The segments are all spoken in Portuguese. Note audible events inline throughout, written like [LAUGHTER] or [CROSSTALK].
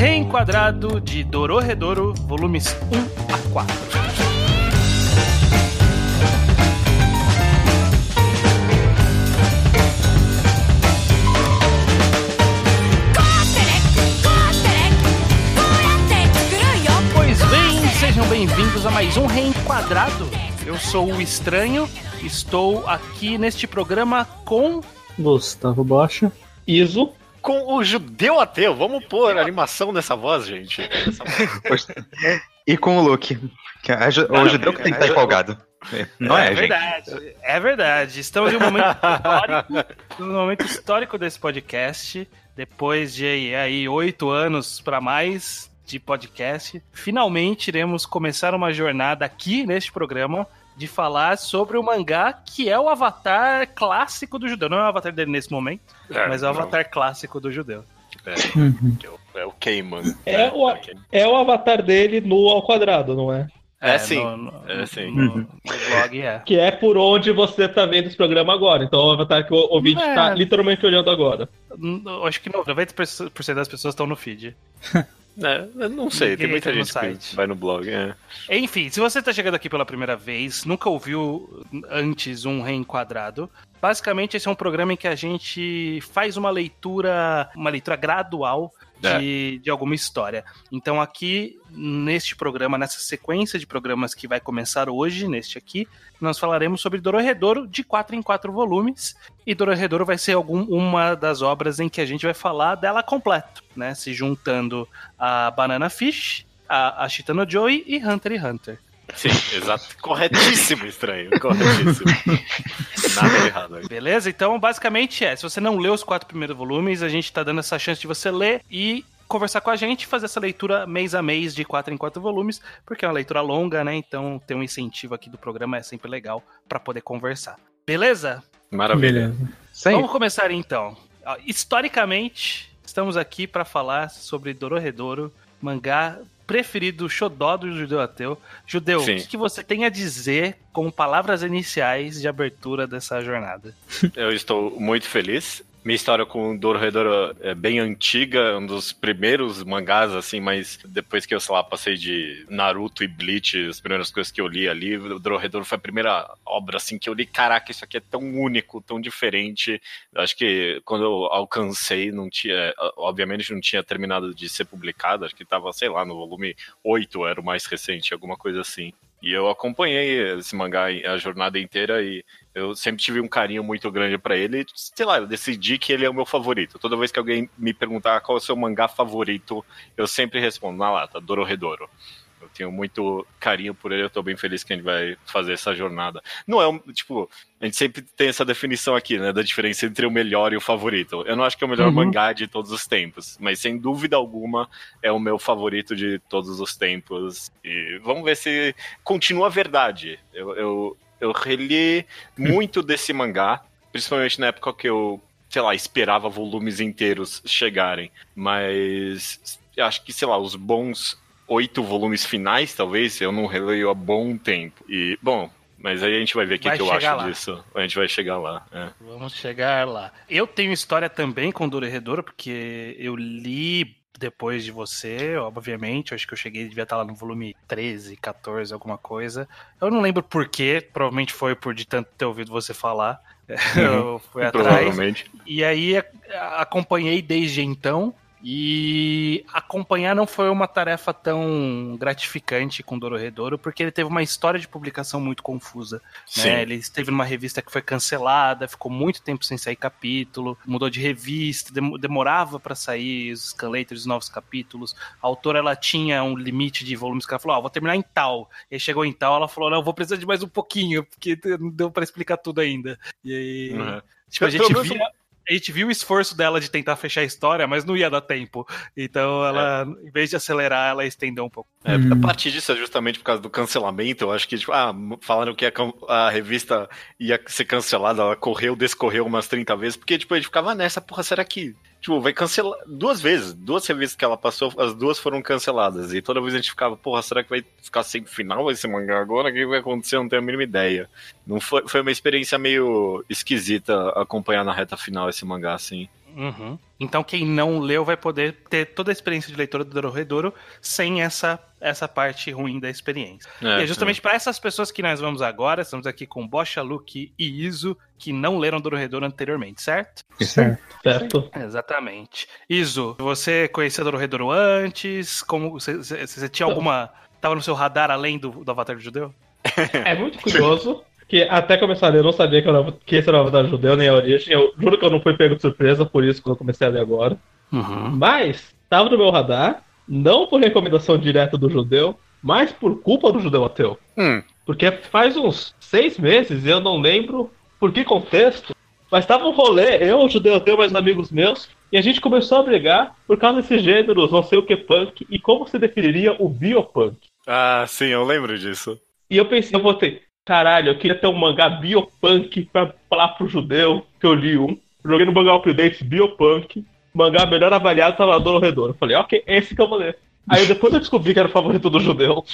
Reenquadrado de Dororedoro, volumes 1 a 4. Pois bem, sejam bem-vindos a mais um Reenquadrado. Eu sou o Estranho, estou aqui neste programa com Gustavo Bocha. Iso. Com o judeu ateu. Vamos pôr animação nessa voz, gente. E com o Luke. Que é ju- o judeu que tem que estar empolgado. Não é, gente? verdade, é verdade. Estamos em um momento histórico, no momento histórico desse podcast. Depois de aí oito anos para mais de podcast, finalmente iremos começar uma jornada aqui neste programa de falar sobre o mangá que é o avatar clássico do judeu. Não é o avatar dele nesse momento, mas é o avatar clássico do judeu. É o Cayman. É o, é o avatar dele no ao quadrado, não é? É, sim. No, no- É, sim. no- no blog é. Que é por onde você tá vendo esse programa agora. Então é o avatar que o ouvinte É. tá literalmente olhando agora. Acho que 90% das pessoas estão no feed. [LAUGHS] É, não sei, tem Ninguém muita entra no gente que vai no blog. É. Enfim, se você tá chegando aqui pela primeira vez, nunca ouviu antes um reenquadrado, basicamente esse é um programa em que a gente faz uma leitura, uma leitura gradual de, de alguma história. Então aqui, neste programa, nessa sequência de programas que vai começar hoje, neste aqui, nós falaremos sobre Dororedoro de 4 em 4 volumes. E Dororedoro vai ser algum, uma das obras em que a gente vai falar dela completo, né? Se juntando a Banana Fish, a, a Chitano Joey e Hunter x Hunter. Sim, exato. [LAUGHS] Corretíssimo, estranho. Corretíssimo. [LAUGHS] Nada errado aí. Beleza? Então, basicamente é, se você não leu os quatro primeiros volumes, a gente tá dando essa chance de você ler e conversar com a gente, fazer essa leitura mês a mês de quatro em quatro volumes, porque é uma leitura longa, né? Então, ter um incentivo aqui do programa é sempre legal pra poder conversar. Beleza? Maravilha. Beleza. Vamos começar então. Historicamente, estamos aqui pra falar sobre Dororedoro, mangá preferido xodó do judeu ateu. Judeu, Sim. o que, que você tem a dizer com palavras iniciais de abertura dessa jornada? Eu estou muito feliz. Minha história com o Dororedoro é bem antiga, um dos primeiros mangás, assim, mas depois que eu, sei lá, passei de Naruto e Bleach, as primeiras coisas que eu li ali, o Dororedoro foi a primeira obra, assim, que eu li, caraca, isso aqui é tão único, tão diferente. Eu acho que quando eu alcancei, não tinha, obviamente não tinha terminado de ser publicado, acho que tava, sei lá, no volume 8, era o mais recente, alguma coisa assim. E eu acompanhei esse mangá a jornada inteira e eu sempre tive um carinho muito grande pra ele. Sei lá, eu decidi que ele é o meu favorito. Toda vez que alguém me perguntar qual é o seu mangá favorito, eu sempre respondo, na lata, Dororedoro. Eu tenho muito carinho por ele, eu tô bem feliz que a gente vai fazer essa jornada. Não é um, tipo, a gente sempre tem essa definição aqui, né, da diferença entre o melhor e o favorito. Eu não acho que é o melhor Uhum. mangá de todos os tempos, mas sem dúvida alguma é o meu favorito de todos os tempos. E vamos ver se continua a verdade. Eu, eu, eu reli [LAUGHS] muito desse mangá, principalmente na época que eu, sei lá, esperava volumes inteiros chegarem. Mas acho que, sei lá, os bons oito volumes finais, talvez, eu não releio há bom tempo. E, bom, mas aí a gente vai ver o que, que eu acho lá. disso. A gente vai chegar lá. é. Vamos chegar lá. Eu tenho história também com Dororedoro, porque eu li depois de você, obviamente. Acho que eu cheguei, devia estar lá no volume 13, 14, alguma coisa. Eu não lembro porquê, provavelmente foi por de tanto ter ouvido você falar. [LAUGHS] Eu fui atrás. Provavelmente. E aí acompanhei desde então. E acompanhar não foi uma tarefa tão gratificante com Dororedoro, porque ele teve uma história de publicação muito confusa. Né? Ele esteve numa revista que foi cancelada, ficou muito tempo sem sair capítulo, mudou de revista, dem- demorava pra sair os scanlators, os novos capítulos. A autora ela tinha um limite de volumes que ela falou: Ó, vou terminar em tal. E aí chegou em tal, ela falou: Não, vou precisar de mais um pouquinho, porque não deu pra explicar tudo ainda. E aí. Uhum. Tipo, a gente via. A gente viu o esforço dela de tentar fechar a história, mas não ia dar tempo. Então ela, em vez de acelerar, ela estendeu um pouco. É, Uhum. A partir disso é justamente por causa do cancelamento. Eu acho que, tipo, ah, falaram que a, a revista ia ser cancelada, ela correu, descorreu umas 30 vezes, porque, tipo, a gente ficava nessa, porra, será que. Tipo, vai cancelar. Duas vezes, duas revistas que ela passou, as duas foram canceladas. E toda vez a gente ficava, porra, será que vai ficar sem final esse mangá agora? O que vai acontecer? Eu não tenho a mínima ideia. Não foi, foi uma experiência meio esquisita acompanhar na reta final esse mangá, assim. Uhum. Então quem não leu vai poder ter toda a experiência de leitura do Dororedoro sem essa, essa parte ruim da experiência. É, e é justamente para essas pessoas que nós vamos agora, estamos aqui com Bocha, Luke e Iso, que não leram Dororedoro anteriormente, certo? Certo. Certo? Exatamente. Iso, você conhecia Dororedoro antes? Como você, você- você tinha alguma... Tava no seu radar além do, do Avatar do Judeu? [LAUGHS] É muito curioso que até começar a ler eu não sabia que, era, que esse era o Avatar Judeu, nem a origem. Eu juro que eu não fui pego de surpresa, por isso que eu comecei a ler agora. Uhum. Mas, estava no meu radar, não por recomendação direta do judeu, mas por culpa do judeu ateu. Hum, Porque faz uns seis meses, eu não lembro por que contexto, mas tava um rolê, eu, o judeu ateu, mais amigos meus, e a gente começou a brigar por causa desses gêneros, não sei o que punk, e como se definiria o biopunk. Ah, sim, eu lembro disso. E eu pensei, eu botei, caralho, eu queria ter um mangá biopunk pra falar pro judeu, que eu li um. Joguei no mangá update biopunk, mangá melhor avaliado lá do Redor. Eu falei, ok, esse que eu vou ler. Aí depois eu descobri que era o favorito do judeu.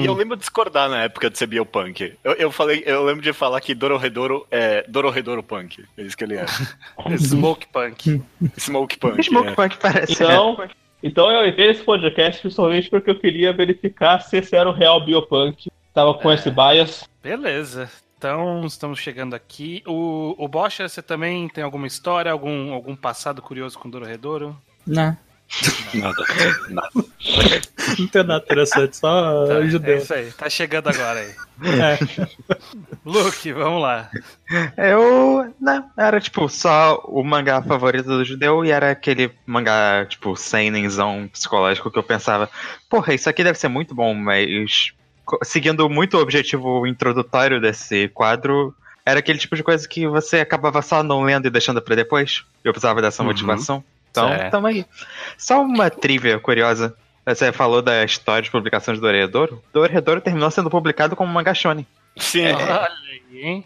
E eu lembro de discordar na época de ser biopunk. Eu, eu falei, eu lembro de falar que Dororedoro é Dororedoro Punk. É isso que ele é. [LAUGHS] Smoke Punk. Smoke Punk. Smoke é. Punk parece. Então, então eu entrei nesse podcast principalmente porque eu queria verificar se esse era o real biopunk. Tava com esse bias. Beleza. Então, estamos chegando aqui. O, o Bocha, você também tem alguma história, algum, algum passado curioso com Dororedoro? Não, Nada, [LAUGHS] nada. não tem nada interessante, só Tá, é judeu. isso aí. Tá chegando agora aí. É. Luke, vamos lá. Eu. Não, era tipo só o mangá favorito do judeu e era aquele mangá, tipo, seinenzão psicológico que eu pensava, porra, isso aqui deve ser muito bom, mas seguindo muito o objetivo introdutório desse quadro, era aquele tipo de coisa que você acabava só não lendo e deixando pra depois. Eu precisava dessa Uhum. motivação. Então, tamo aí. Só uma trivia curiosa. Você falou da história de publicação de Dororedoro. Dororedoro terminou sendo publicado como mangá shonen. Sim, Olha aí, hein?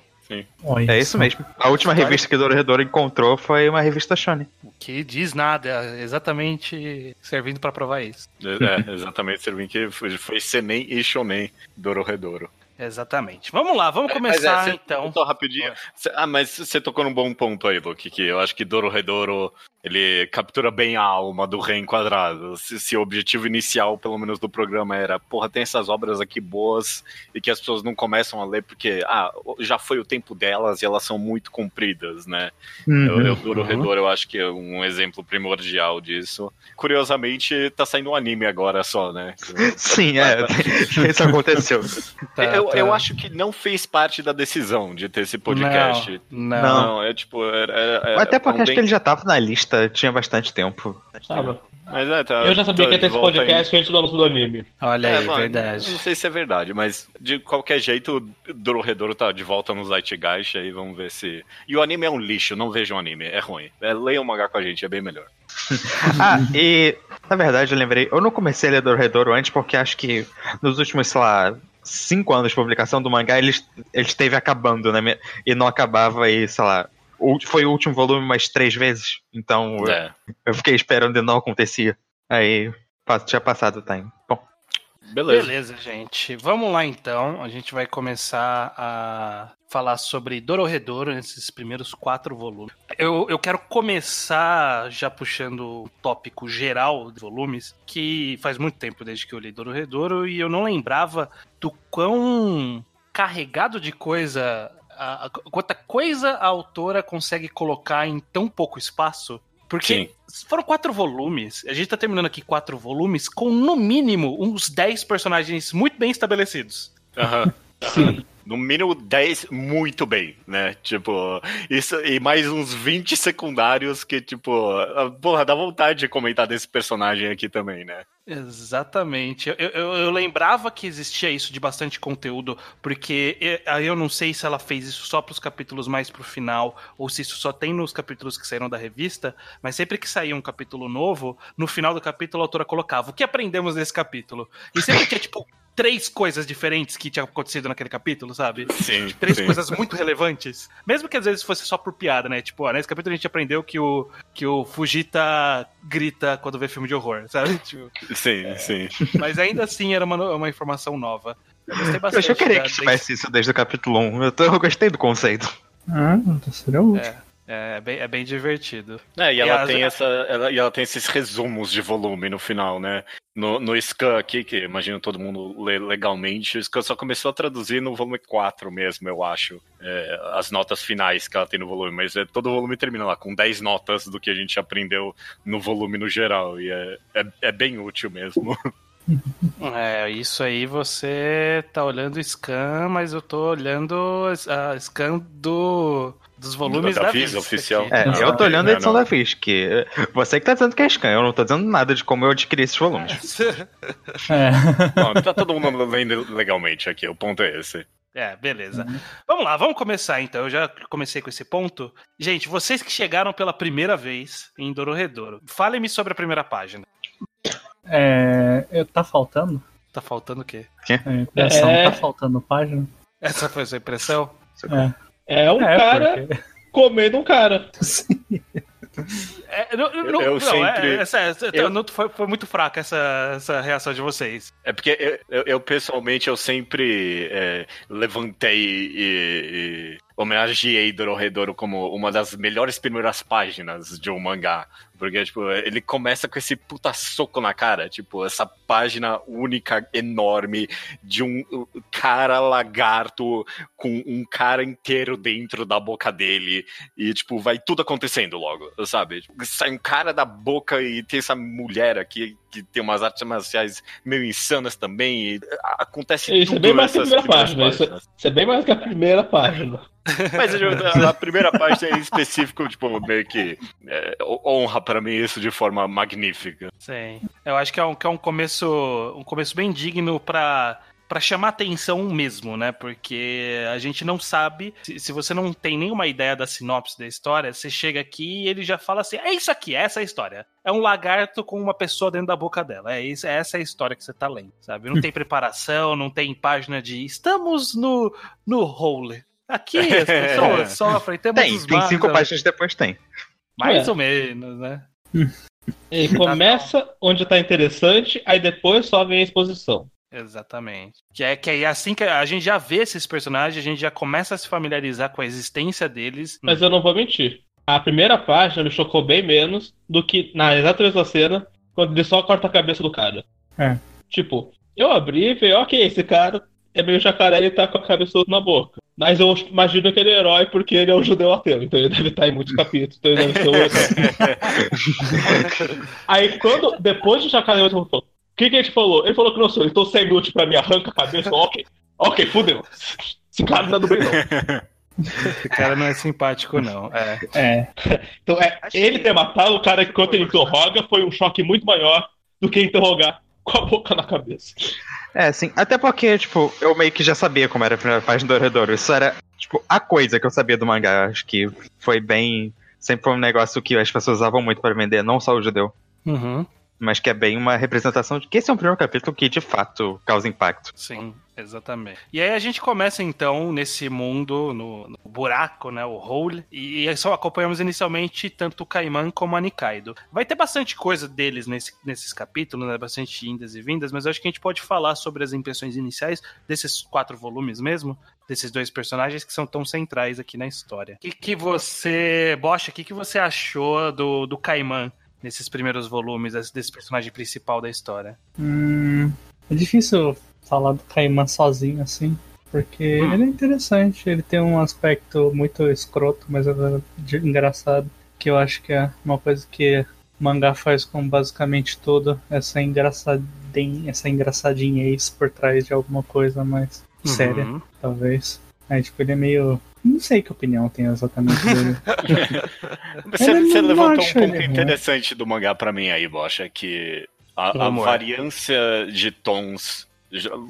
Olha É isso mesmo. A última História- revista que Dororedoro encontrou foi uma revista shonen. Que diz nada, é exatamente servindo pra provar isso. é, exatamente. Servindo que foi, foi Senem e Shonen Dororedoro. Exatamente. Vamos lá, vamos Mas começar é, você- então. Só rapidinho. Cê- Ah, mas você tocou num bom ponto aí, Luke, que eu acho que Dororedoro, ele captura bem a alma do reenquadrado. Se, se o objetivo inicial, pelo menos do programa, era, porra, tem essas obras aqui boas e que as pessoas não começam a ler porque, ah, já foi o tempo delas e elas são muito compridas, né? Eu, eu, Dororedoro, eu acho que é um exemplo primordial disso. Curiosamente, tá saindo um anime agora só, né? Sim, é. [LAUGHS] [LAUGHS] Isso aconteceu. Tá, eu, tá. eu acho que não fez parte da decisão de ter esse podcast. Não, Não. Não, é tipo. Era, era- Até porque acho tem- que ele já tava na lista, tinha bastante tempo. Tava. Mas é, tá, Eu já sabia tá que ia ter esse podcast antes do anúncio do anime. Olha aí. aí, É, mano, verdade. Não sei se é verdade, mas de qualquer jeito, o Dororedoro tá de volta no Zeitgeist aí, vamos ver se. E o anime é um lixo, não vejam anime, é ruim. É, leiam o mangá com a gente, é bem melhor. [LAUGHS] Ah, e na verdade eu lembrei, eu não comecei a ler Dororedoro antes porque acho que nos últimos, sei lá, cinco anos de publicação do mangá, ele, ele esteve acabando, né? E não acabava e, sei lá, foi o último volume mais três vezes. Então eu- É. eu fiquei esperando e não acontecia. Aí tinha passado o time. Beleza. Beleza, gente. Vamos lá então. A gente vai começar a falar sobre Dororedoro nesses primeiros quatro volumes. Eu, eu quero começar já puxando o tópico geral de volumes, que faz muito tempo desde que eu li Dororedoro e eu não lembrava do quão carregado de coisa. A, a- quanta coisa a autora consegue colocar em tão pouco espaço. Porque foram quatro volumes. A gente tá terminando aqui quatro volumes com, no mínimo, uns 10 personagens muito bem estabelecidos. Aham. Sim. No mínimo 10, muito bem, né? Tipo, isso, e mais uns 20 secundários que, tipo, ah, porra, dá vontade de comentar desse personagem aqui também, né? Exatamente. Eu, eu, eu lembrava que existia isso de bastante conteúdo, porque aí eu não sei se ela fez isso só pros capítulos mais pro final, ou se isso só tem nos capítulos que saíram da revista, mas sempre que saía um capítulo novo, no final do capítulo a autora colocava o que aprendemos nesse capítulo. E sempre tinha, tipo, três coisas diferentes que tinham acontecido naquele capítulo, sabe? Sim. três sim. coisas muito relevantes. Mesmo que às vezes fosse só por piada, né? Tipo, ó, nesse capítulo a gente aprendeu que o, que o Fujita grita quando vê filme de horror, sabe? [LAUGHS] Tipo, Sim, sim. mas ainda assim era uma, uma informação nova. Eu gostei eu bastante. achei que queria da- que tivesse isso desde o capítulo 1. Eu, tô- eu gostei do conceito. Ah, então seria útil. É. É bem, é bem divertido. É, e E ela as- tem [LAUGHS] essa. Ela, e ela tem esses resumos de volume no final, né? No, no Scan aqui, que imagino todo mundo lê legalmente, o Scan só começou a traduzir no volume 4 mesmo, eu acho. É, as notas finais que ela tem no volume, mas é, todo o volume termina lá com 10 notas do que a gente aprendeu no volume no geral. E é, é, é bem útil mesmo. [LAUGHS] É, isso aí você tá olhando o scan, mas eu tô olhando a scan do, dos volumes Da da, Viz, Viz oficial. É, Não, eu tô olhando não, a edição não. da Fisk. Você que tá dizendo que é scan, eu não tô dizendo nada de como eu adquiri esses volumes. É. [LAUGHS] Não, tá todo mundo lendo legalmente aqui, o ponto é esse. É, beleza. Vamos lá, vamos começar então. Eu já comecei com esse ponto. Gente, vocês que chegaram pela primeira vez em Dororedoro, falem-me sobre a primeira página. É, eu- tá faltando? Tá faltando o quê? A impressão É. tá faltando página? Essa foi a sua impressão? É. É um é, cara porque- comendo um cara. Sim. É, não, Eu- não, eu não, sempre- é, essa- essa- eu- não, foi, foi muito fraca essa, essa reação de vocês. É porque eu, eu- eu, pessoalmente eu sempre é, levantei e, e homenageei Dororedoro como uma das melhores primeiras páginas de um mangá. Porque, tipo, ele começa com esse puta soco na cara. Tipo, essa página única, enorme, de um cara lagarto com um cara inteiro dentro da boca dele. E, tipo, vai tudo acontecendo logo, sabe? Tipo, sai um cara da boca e tem essa mulher aqui que tem umas artes marciais meio insanas também. E acontece Isso é tudo bem mais que a nessas primeira página. Isso, páginas. isso é bem mais que a primeira página. Mas a primeira página em específico, tipo, meio que é, honra pra mim isso de forma magnífica. Sim. Eu acho que é um, que é um começo um começo bem digno pra, pra chamar atenção mesmo, né? Porque a gente não sabe, se, se você não tem nenhuma ideia da sinopse da história, você chega aqui e ele já fala assim: é isso aqui, é essa a história. É um lagarto com uma pessoa dentro da boca dela. É, isso, é essa a história que você tá lendo, sabe? Não tem [LAUGHS] preparação, não tem página de estamos no, no hole. Aqui [LAUGHS] as pessoas sofrem, temos Tem, os tem cinco mangas, páginas depois tem. Mais É. ou menos, né? Ele começa onde tá interessante, aí depois só vem a exposição. Exatamente. Que é que é assim que a gente já vê esses personagens, a gente já começa a se familiarizar com a existência deles. Mas eu não vou mentir. A primeira página me chocou bem menos do que na exata mesma cena, quando ele só corta a cabeça do cara. É. Tipo, eu abri e falei, ok, esse cara é meio jacaré e tá com a cabeça toda na boca. Mas eu imagino que ele é herói porque ele é um judeu ateu, então ele deve estar em muitos capítulos, então ele deve ser um herói. [LAUGHS] Aí quando, depois do jacaré, eu falou, que, que a gente falou? Ele falou que não sou, então você é inútil pra mim, arranca a cabeça, ok. Ok, fudeu. Esse cara não é do bem, não. [LAUGHS] Esse cara não é simpático, não. É. É. Então, é, ele ter matado o cara enquanto ele interroga foi um choque muito maior do que interrogar com a boca na cabeça. É, sim. Até porque, tipo, eu meio que já sabia como era a primeira página do Oredoro. Isso era, tipo, a coisa que eu sabia do mangá. Acho que foi bem. Sempre foi um negócio que as pessoas usavam muito para vender, não só o judeu. Uhum. Mas que é bem uma representação de que esse é um primeiro capítulo que de fato causa impacto. Sim, exatamente. E aí a gente começa então nesse mundo, no, no buraco, né, o hole, e, e só acompanhamos inicialmente tanto o Kaiman como a Nikaido. Vai ter bastante coisa deles nesse, nesses capítulos, né, bastante indas e vindas, mas eu acho que a gente pode falar sobre as impressões iniciais desses quatro volumes mesmo, desses dois personagens que são tão centrais aqui na história. O que, que você, Bocha, o que, que você achou do, do Kaiman nesses primeiros volumes, esse- desse personagem principal da história? Hum, é difícil falar do Kaiman sozinho assim, porque Hum. ele é interessante, ele tem um aspecto muito escroto, mas é engraçado, que eu acho que é uma coisa que o mangá faz com basicamente tudo, essa engraçadinha, essa engraçadinhez por trás de alguma coisa mais séria, Uhum. talvez. Aí, tipo, ele é meio. Não sei que opinião tem exatamente dele. [LAUGHS] Você, você levantou um ponto ele ruim. interessante do mangá pra mim aí, Bocha, que a, a variância de tons,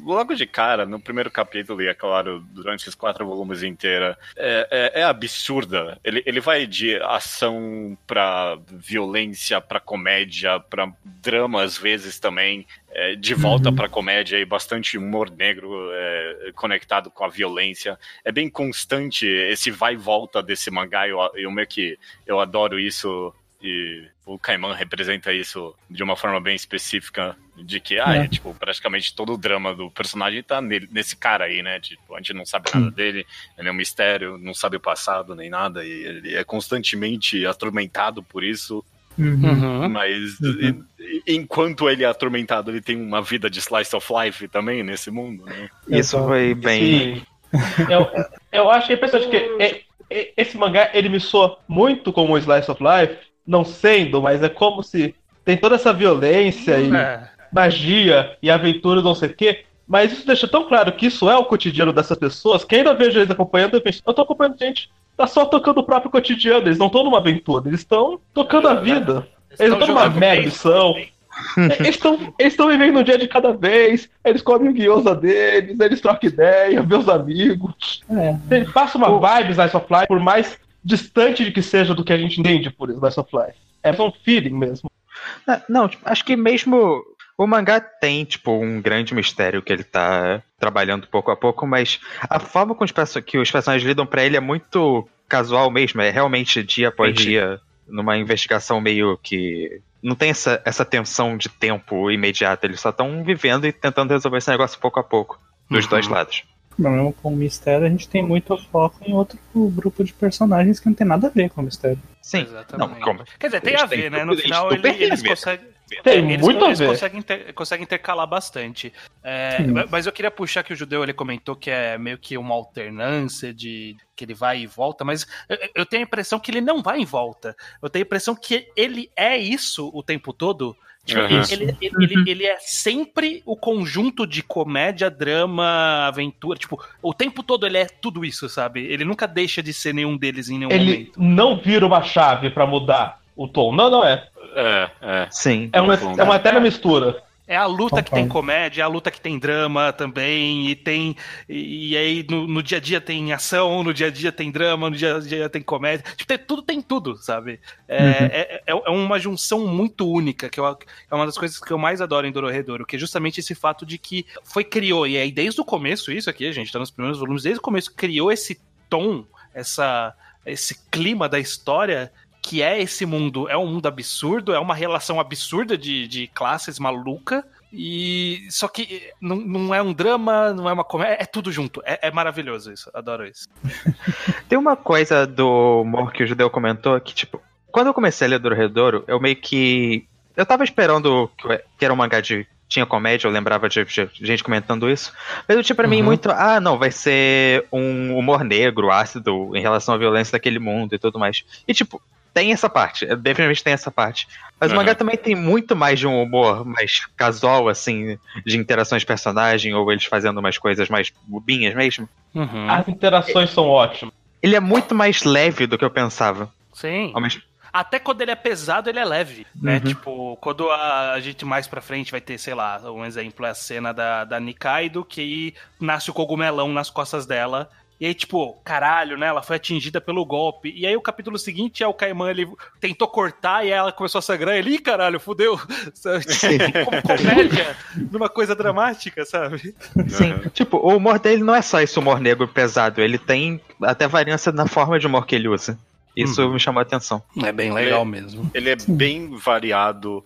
logo de cara, no primeiro capítulo, e é claro, durante os quatro volumes inteira, é, é- é absurda. Ele, ele vai de ação pra violência, pra comédia, pra drama às vezes também, é, de volta Uhum. pra comédia e bastante humor negro é, conectado com a violência. É bem constante esse vai e volta desse mangá, eu, eu meio que eu adoro isso e o Kaiman representa isso de uma forma bem específica De que, ah, É. é, tipo, praticamente todo o drama do personagem tá nele, nesse cara aí, né? Tipo, a gente não sabe nada dele, ele é um mistério, não sabe o passado nem nada, e ele é constantemente atormentado por isso. Uhum. Uhum. Mas Uhum. e- enquanto ele é atormentado, ele tem uma vida de slice of life também nesse mundo, né? Isso foi bem. Sim. [LAUGHS] eu, eu acho impressionante que é- é- esse mangá ele me soa muito como o Slice of Life, não sendo, mas é como se tem toda essa violência e É. magia e aventura, não sei o quê. Mas isso deixa tão claro que isso é o cotidiano dessas pessoas que ainda vejo eles acompanhando eu penso, eu tô acompanhando gente, tá só tocando o próprio cotidiano, eles não estão numa aventura, eles estão tocando a vida. Eles não estão numa mega missão. [LAUGHS] É, Eles estão eles tão vivendo um dia de cada vez, eles comem o guiosa deles, eles trocam ideia, vê os amigos. É, Ele passa uma vibe Slice of Life, por mais distante de que seja do que a gente entende por Slice of Life. É um feeling mesmo. Ah, Não, tipo, acho que mesmo o mangá tem, tipo, um grande mistério que ele tá trabalhando pouco a pouco, mas a forma com que os personagens lidam pra ele é muito casual mesmo, é realmente dia após Entendi. dia, numa investigação meio que. Não tem essa, essa tensão de tempo imediata, eles só estão vivendo e tentando resolver esse negócio pouco a pouco, dos Uhum. dois lados. mesmo com o mistério, a gente tem muito foco em outro grupo de personagens que não tem nada a ver com o mistério. Sim, Exatamente. não, como? Quer dizer, tem Eles a ver, né? No final ele- eles conseguem. Tem eles, muito a eles ver. conseguem, inter- conseguem intercalar bastante. É, mas eu queria puxar que o judeu ele comentou que é meio que uma alternância de que ele vai e volta, mas eu, eu tenho a impressão que ele não vai em volta. Eu tenho a impressão que ele é isso o tempo todo. Tipo, Aham. ele, ele- ele- ele- ele é sempre o conjunto de comédia, drama, aventura. Tipo, o tempo todo ele é tudo isso, sabe? Ele nunca deixa de ser nenhum deles em nenhum Ele momento. não vira uma chave pra mudar o tom. Não, não é. É, é. Sim. É uma, Concordo. é uma eterna mistura. É a luta que tem comédia, é a luta que tem drama também, e tem. E, e aí no, no dia a dia tem ação, no dia a dia tem drama, no dia a dia tem comédia. Tipo, tem- tudo tem tudo, sabe? É, Uhum. é, é- é uma junção muito única, que eu- é uma das coisas que eu mais adoro em Dororedoro, que é justamente esse fato de que foi criou, e aí desde o começo, isso aqui, a gente tá nos primeiros volumes, desde o começo criou esse tom, essa, esse clima da história que é esse mundo, é um mundo absurdo, é uma relação absurda de, de classes maluca, e só que não, não é um drama, não é uma comédia, é tudo junto, é, é maravilhoso isso, adoro isso. [LAUGHS] Tem uma coisa do humor que o Judeu comentou que, tipo, quando eu comecei a ler Dororedoro, eu meio que. Eu tava esperando que, que era um mangá de. Tinha comédia, eu lembrava de, de gente comentando isso. Mas eu tinha pra mim Uhum. muito. Ah, não, vai ser um humor negro, ácido, em relação à violência daquele mundo e tudo mais. E, tipo, tem essa parte. é, Definitivamente tem essa parte. Mas o Uhum. mangá também tem muito mais de um humor mais casual, assim, de interações de personagem, ou eles fazendo umas coisas mais bobinhas mesmo. Uhum. As interações são ótimas. Ele é muito mais leve do que eu pensava. Sim. Mesmo- Até quando ele é pesado, ele é leve, né? Uhum. Tipo, quando a, a gente mais pra frente vai ter, sei lá, um exemplo é a cena da, da Nikaido, que aí nasce o cogumelão nas costas dela. E aí, tipo, caralho, né? Ela foi atingida pelo golpe. E aí o capítulo seguinte é o Kaiman, ele tentou cortar e aí ela começou a sangrar. Ele, ih, caralho, fudeu. [LAUGHS] Sabe? Como comédia, numa coisa dramática, sabe? Sim, tipo, o humor dele não é só esse humor negro pesado, ele tem até variância na forma de humor que ele usa. Isso Uhum. me chamou a atenção. É bem legal mesmo. Ele é bem variado,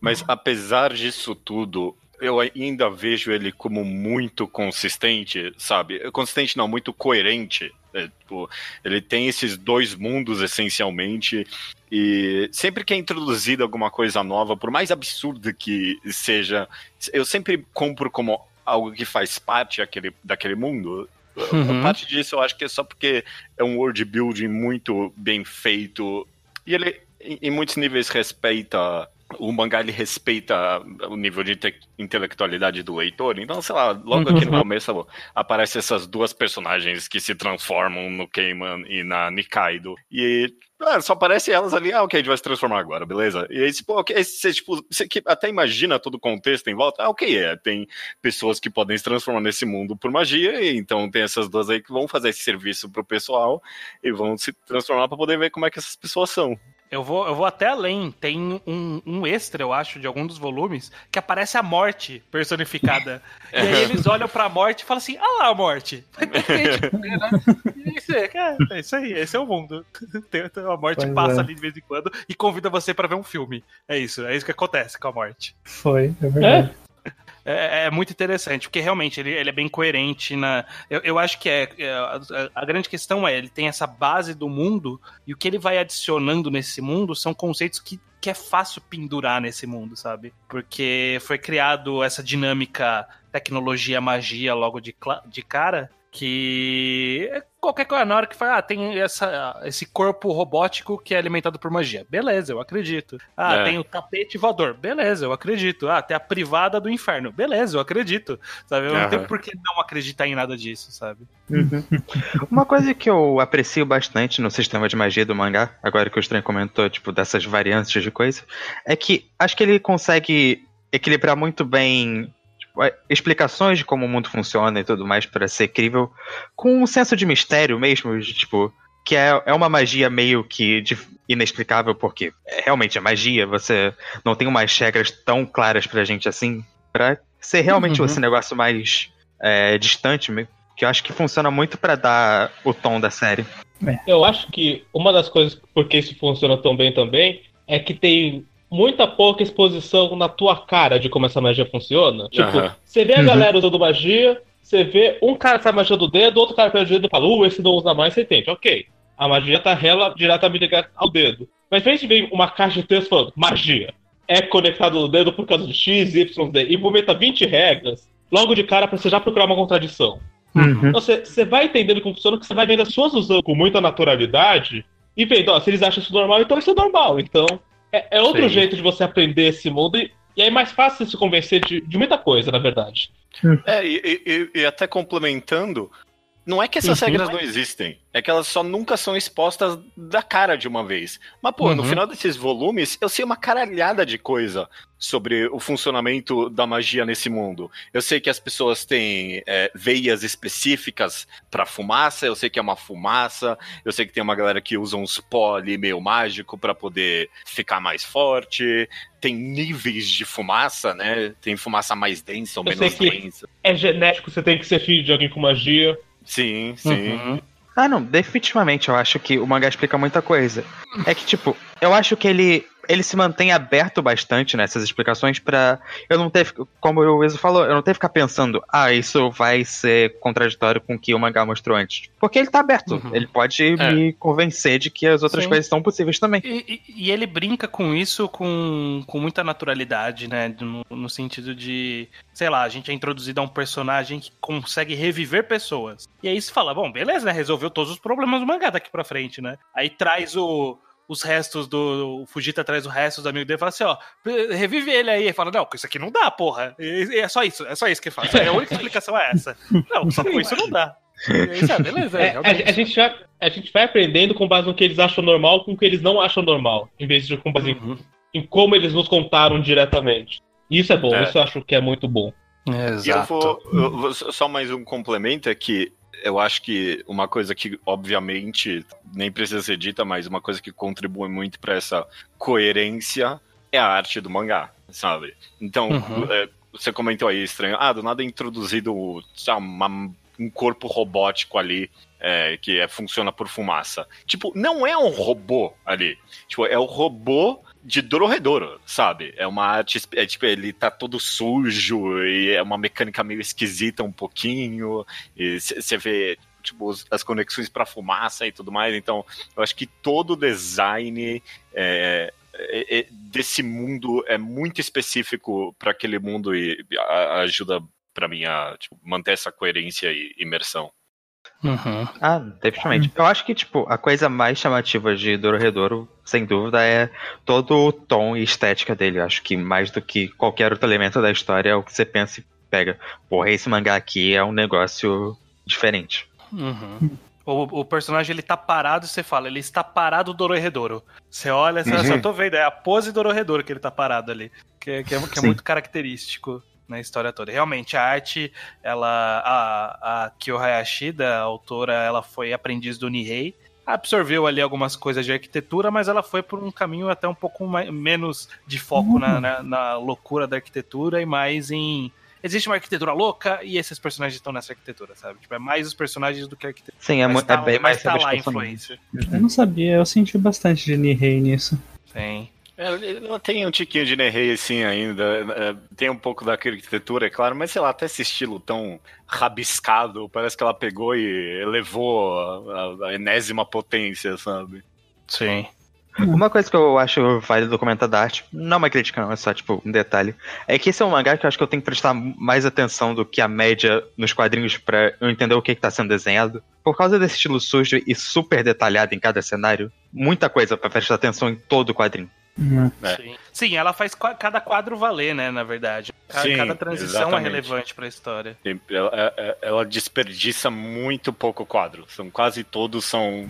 mas apesar disso tudo, eu ainda vejo ele como muito consistente, sabe? Consistente não, muito coerente. É, tipo, ele tem esses dois mundos essencialmente. E sempre que é introduzida alguma coisa nova, por mais absurda que seja, eu sempre compro como algo que faz parte daquele, daquele mundo. Uhum. Parte disso eu acho que é só porque é um world building muito bem feito. E ele, em, em muitos níveis, respeita. O mangá ele respeita o nível de inte- intelectualidade do leitor. Então, sei lá, logo aqui no Uhum. começo aparecem essas duas personagens que se transformam no Keiman e na Nikaido. E ah, só aparece elas ali, ah, ok, a gente vai se transformar agora, beleza? E aí, tipo, ok, você, tipo, você até imagina todo o contexto em volta, ah, ok, é, tem pessoas que podem se transformar nesse mundo por magia, e então tem essas duas aí que vão fazer esse serviço pro pessoal e vão se transformar pra poder ver como é que essas pessoas são. Eu vou, eu vou até além. Tem um, um extra, eu acho, de algum dos volumes, que aparece a morte personificada. [LAUGHS] e aí eles olham pra morte e falam assim: ah lá a morte. [LAUGHS] isso, é, é isso aí, esse é o mundo. [LAUGHS] A morte pois passa é. ali de vez em quando e convida você para ver um filme. É isso, é isso que acontece com a morte. Foi, é verdade. É? É, é, muito interessante, porque realmente ele, ele, é bem coerente na. Eu, eu acho que é, é a, a, grande questão é, ele tem essa base do mundo, e o que ele vai adicionando nesse mundo são conceitos que, que é fácil pendurar nesse mundo, sabe? Porque foi criado essa dinâmica tecnologia, magia logo de, de cara, que qualquer coisa na hora que fala, ah, tem essa, esse corpo robótico que é alimentado por magia. Beleza, eu acredito. Ah, é. tem o tapete voador. Beleza, eu acredito. Ah, tem a privada do inferno. Beleza, eu acredito. Sabe? Eu uhum. não tenho por que não acreditar em nada disso, sabe? Uhum. [LAUGHS] Uma coisa que eu aprecio bastante no sistema de magia do mangá, agora que o Estranho comentou, tipo, dessas variantes de coisa, é que acho que ele consegue equilibrar muito bem explicações de como o mundo funciona e tudo mais para ser crível, com um senso de mistério mesmo, de, tipo, que é, é uma magia meio que inexplicável, porque é, realmente é magia, você não tem umas regras tão claras pra gente assim, pra ser realmente uhum. esse negócio mais é, distante, que eu acho que funciona muito para dar o tom da série. É. Eu acho que uma das coisas porque isso funciona tão bem também é que tem muita pouca exposição na tua cara de como essa magia funciona. Tipo, uhum. você vê a galera uhum. usando magia, você vê um cara faz magia do dedo, outro cara faz magia do palo, uh, esse não usa mais, você entende. Ok. A magia tá rela, diretamente ligada ao dedo. Mas vem ver uma caixa de texto falando magia. É conectado no dedo por causa de X, Y, Z. E movimenta 20 regras, logo de cara pra você já procurar uma contradição. Uhum. Então você vai entendendo como funciona, que você vai vendo as suas usando com muita naturalidade e vendo, ó, se eles acham isso normal, então isso é normal. Então, é, é outro Sim. jeito de você aprender esse mundo e, e é mais fácil se convencer de, de muita coisa, na verdade. É, e, e, e até complementando, não é que essas uhum. regras não existem, é que elas só nunca são expostas da cara de uma vez. Mas, pô, uhum. no final desses volumes, eu sei uma caralhada de coisa sobre o funcionamento da magia nesse mundo. Eu sei que as pessoas têm é, veias específicas para fumaça, eu sei que é uma fumaça, eu sei que tem uma galera que usa uns pó ali meio mágico para poder ficar mais forte. Tem níveis de fumaça, né? Tem fumaça mais densa ou eu menos densa. É genético, você tem que ser filho de alguém com magia. Sim, sim. Uhum. Ah, não, definitivamente eu acho que o mangá explica muita coisa. É que, tipo, eu acho que ele ele se mantém aberto bastante nessas explicações para eu não ter, como o Iso falou, eu não ter que ficar pensando, ah, isso vai ser contraditório com o que o mangá mostrou antes. Porque ele tá aberto, uhum. ele pode é. me convencer de que as outras Sim. coisas são possíveis também. E, e, e, ele brinca com isso com, com muita naturalidade, né? No, no sentido de, sei lá, a gente é introduzido a um personagem que consegue reviver pessoas. E aí você fala, bom, beleza, né? Resolveu todos os problemas do mangá daqui pra frente, né? Aí traz o os restos do. O Fujita traz o resto dos amigos dele e fala assim: ó, revive ele aí. Ele fala: não, isso aqui não dá, porra. E, é só isso, é só isso que ele fala. A única explicação é essa. Não, [LAUGHS] só com isso não dá. Isso é, beleza, é, a, a, gente vai, a gente vai aprendendo com base no que eles acham normal com o que eles não acham normal, em vez de com base uhum. em, em, como eles nos contaram diretamente. Isso é bom, é. isso eu acho que é muito bom. Exato. E eu vou, eu vou, só mais um complemento é que eu acho que uma coisa que, obviamente, nem precisa ser dita, mas uma coisa que contribui muito para essa coerência é a arte do mangá, sabe? Então, uhum. é, você comentou aí, estranho, ah, do nada é introduzido sabe, uma, um corpo robótico ali é, que é, funciona por fumaça. Tipo, não é um robô ali. Tipo, é o robô de Dororedoro, sabe? É uma arte. É, tipo, ele tá todo sujo e é uma mecânica meio esquisita um pouquinho. Você vê. Tipo, as conexões para fumaça e tudo mais. Então, eu acho que todo o design é, é, é desse mundo é muito específico para aquele mundo e ajuda para mim a tipo, manter essa coerência e imersão. Uhum. Ah, definitivamente. Eu acho que, tipo, a coisa mais chamativa de Dororedoro, sem dúvida, é todo o tom e estética dele. Eu acho que mais do que qualquer outro elemento da história é o que você pensa e pega. Porra, esse mangá aqui é um negócio diferente. Uhum. O, o, personagem ele tá parado e você fala, ele está parado Dororedoro. Você olha, você uhum. só tô vendo, é a pose Dororedoro que ele tá parado ali. Que, que, é, que é muito característico na história toda. Realmente, a arte, ela. A, a Kyo Hayashi, da autora, ela foi aprendiz do Nihei. absorveu ali algumas coisas de arquitetura, mas ela foi por um caminho até um pouco mais, menos de foco uhum. na, na, na loucura da arquitetura e mais em existe uma arquitetura louca e esses personagens estão nessa arquitetura, sabe? Tipo, é mais os personagens do que a arquitetura. Sim, é, mas tá, é bem mais tá lá a influência. Eu não sabia, eu senti bastante de Nihei nisso. Sim. Ela tem um tiquinho de Nehei assim ainda. É, tem um pouco da arquitetura, é claro, mas sei lá, até esse estilo tão rabiscado, parece que ela pegou e elevou a, a enésima potência, sabe? Sim. Uma coisa que eu acho válido do comentário da arte, não é uma crítica não, é só tipo um detalhe, é que esse é um mangá que eu acho que eu tenho que prestar mais atenção do que a média nos quadrinhos para eu entender o que está sendo desenhado. Por causa desse estilo sujo e super detalhado em cada cenário, muita coisa para prestar atenção em todo o quadrinho. Uhum. É. Sim. Sim. ela faz cada quadro valer, né, na verdade. Sim, cada transição é exatamente. é relevante para a história. Ela, é, é, ela, desperdiça muito pouco quadro. São quase todos são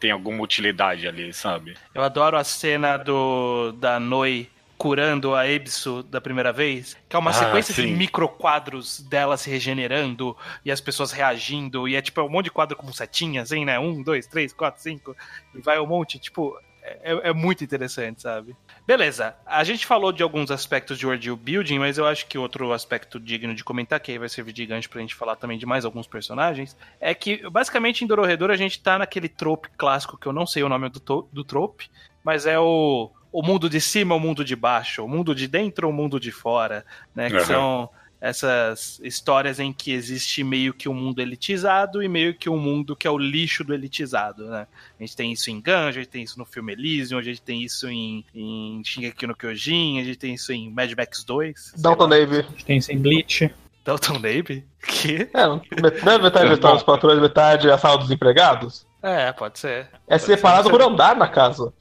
tem alguma utilidade ali, sabe? Eu adoro a cena do da Noi curando a Ebisu da primeira vez, que é uma ah, sequência sim. de micro quadros dela se regenerando e as pessoas reagindo, e é tipo um monte de quadro com setinhas, hein, né? Um, dois, três, quatro, cinco, e vai um monte, tipo, é, é, muito interessante, sabe? Beleza, a gente falou de alguns aspectos de world building, mas eu acho que outro aspecto digno de comentar, que aí vai servir de gancho pra gente falar também de mais alguns personagens, é que basicamente em Dororedor a gente tá naquele trope clássico que eu não sei o nome do, do trope, mas é o, o mundo de cima, o mundo de baixo, o mundo de dentro, o mundo de fora, né? Que uhum. são essas histórias em que existe meio que um mundo elitizado e meio que um mundo que é o lixo do elitizado, né? A gente tem isso em Gun, a gente tem isso no filme Elysium, a gente tem isso em, em Shingeki no Kyojin, a gente tem isso em Mad Max 2. Dalton Navy. A gente tem isso em Bleach. Dalton Navy? Que? É, não é metade metade os patrões, metade a sala dos empregados? É, pode ser. É separado por andar na casa.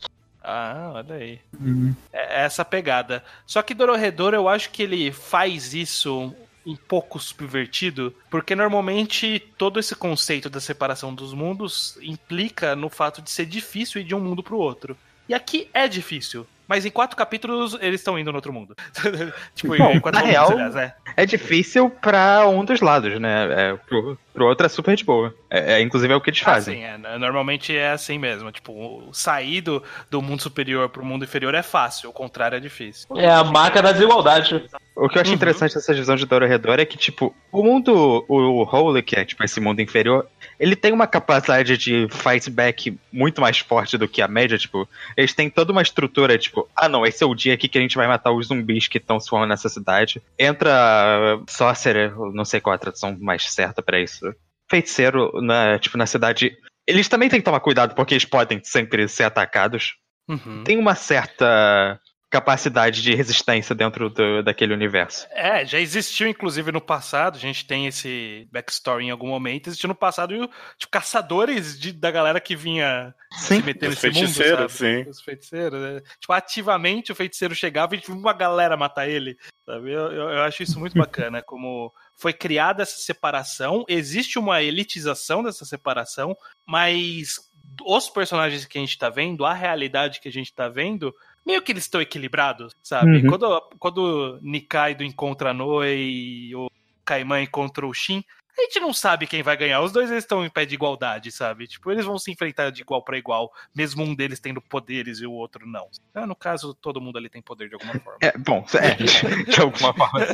Ah, olha aí. Uhum. É, é essa pegada. Só que Dororedor, eu acho que ele faz isso um pouco subvertido, porque normalmente todo esse conceito da separação dos mundos implica no fato de ser difícil ir de um mundo para o outro. E aqui é difícil. Mas em quatro capítulos eles estão indo no outro mundo. [LAUGHS] tipo, Bom, em quatro na real, aliás, é. é difícil pra um dos lados, né? É, pro, pro outro é super de boa. É, é inclusive é o que eles ah, fazem. Sim, é, normalmente é assim mesmo. Tipo, sair do, do mundo superior pro mundo inferior é fácil, o contrário é difícil. É a marca da desigualdade. O que eu acho uhum. interessante dessa visão de Dora Redor é que, tipo, o mundo, o Holy, que é tipo esse mundo inferior, ele tem uma capacidade de fight back muito mais forte do que a média, tipo, eles têm toda uma estrutura, tipo, ah não, esse é o dia aqui que a gente vai matar os zumbis que estão se formando nessa cidade. Entra Sorcerer, não sei qual é a tradução mais certa para isso. Feiticeiro, na, tipo, na cidade. Eles também têm que tomar cuidado porque eles podem sempre ser atacados. Uhum. Tem uma certa capacidade de resistência dentro do, daquele universo. É, já existiu inclusive no passado, a gente tem esse backstory em algum momento, existiu no passado tipo, caçadores de, da galera que vinha sim. se meter nesse mundo, sabe? Sim. Os feiticeiros, né? Tipo, ativamente o feiticeiro chegava e tipo, uma galera matar ele, sabe? Eu, eu, eu acho isso muito bacana, [LAUGHS] como foi criada essa separação, existe uma elitização dessa separação, mas os personagens que a gente tá vendo, a realidade que a gente tá vendo, meio que eles estão equilibrados, sabe? Uhum. Quando, quando Nikaido encontra a Noi e o Kaiman encontra o Shin, a gente não sabe quem vai ganhar. Os dois eles estão em pé de igualdade, sabe? Tipo, eles vão se enfrentar de igual para igual, mesmo um deles tendo poderes e o outro não. Ah, no caso, todo mundo ali tem poder de alguma forma. É, bom, é, de alguma forma.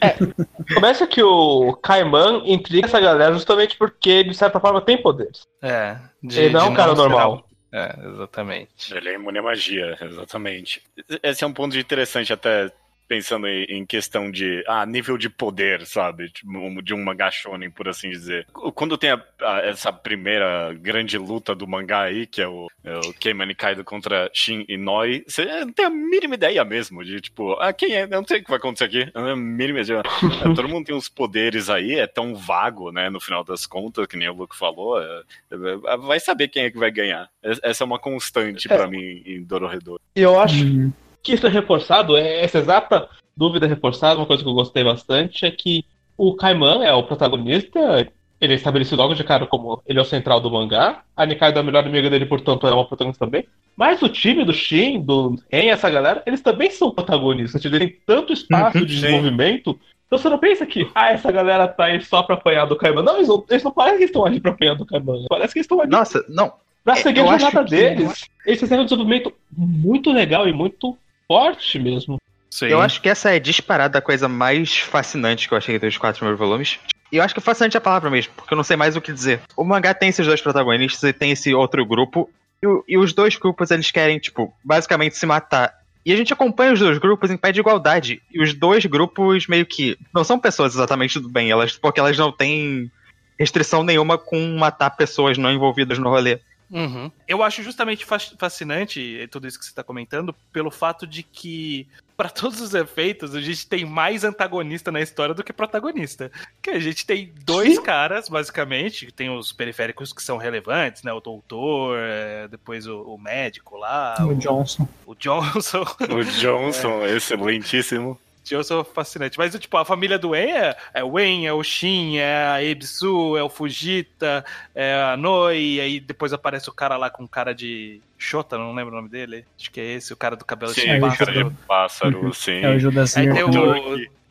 É, começa que o Kaiman intriga essa galera justamente porque, de certa forma, tem poderes. É. De, ele não é um cara normal. É, exatamente. Ele é imune à magia, exatamente. Esse é um ponto interessante até pensando em questão de ah, nível de poder, sabe? Tipo, de um mangá shonen, por assim dizer. Quando tem a, a, essa primeira grande luta do mangá aí, que é o, é o Keiman Kaido contra Shin e Noi, você não tem a mínima ideia mesmo de, tipo, ah, quem é? Eu não sei o que vai acontecer aqui. Não a mínima ideia. [LAUGHS] É, todo mundo tem uns poderes aí, é tão vago, né, no final das contas, que nem o Luke falou. É, é, vai saber quem é que vai ganhar. Essa é uma constante é. para mim em Dororedor. Eu acho... Uhum que isso é reforçado, é essa exata dúvida reforçada, uma coisa que eu gostei bastante é que o Kaiman é o protagonista, ele é estabelecido logo de cara como ele é o central do mangá, a Nikai é a melhor amiga dele, portanto, é uma protagonista também. Mas o time do Shin, do Ren, essa galera, eles também são protagonistas, eles têm tanto espaço uhum, de desenvolvimento Então você não pensa que, ah, essa galera tá aí só pra apanhar do Kaiman. Não, eles não, eles não parecem que estão ali pra apanhar do Kaiman. Parece que eles estão ali Nossa, não. pra é, seguir a jornada que- deles. Eles fizeram um desenvolvimento muito legal e muito forte mesmo. Sim. Eu acho que essa é disparada a coisa mais fascinante que eu achei dos quatro primeiros volumes. E eu acho que fascinante é a palavra mesmo, porque eu não sei mais o que dizer. O mangá tem esses dois protagonistas e tem esse outro grupo. E, e os dois grupos, eles querem, tipo, basicamente se matar. E a gente acompanha os dois grupos em pé de igualdade. E os dois grupos meio que não são pessoas exatamente do bem, elas, porque elas não têm restrição nenhuma com matar pessoas não envolvidas no rolê. Uhum. Eu acho justamente fas- fascinante tudo isso que você está comentando, pelo fato de que, para todos os efeitos, a gente tem mais antagonista na história do que protagonista. Que a gente tem dois Sim. caras, basicamente, tem os periféricos que são relevantes, né? O doutor, eh, depois o, o médico lá, O Johnson. o Johnson. O Johnson, [LAUGHS] excelentíssimo. Johnson é fascinante. Mas, tipo, a família do Wayne é, é o Wayne, é o Shin, é a Ebisu, é o Fujita, é a Noi, e aí depois aparece o cara lá com cara de Shota, não lembro o nome dele. Acho que é esse, o cara do cabelo Sim, de É, o pássaro. cara de pássaro, sim. É o Judazinho. Aí tem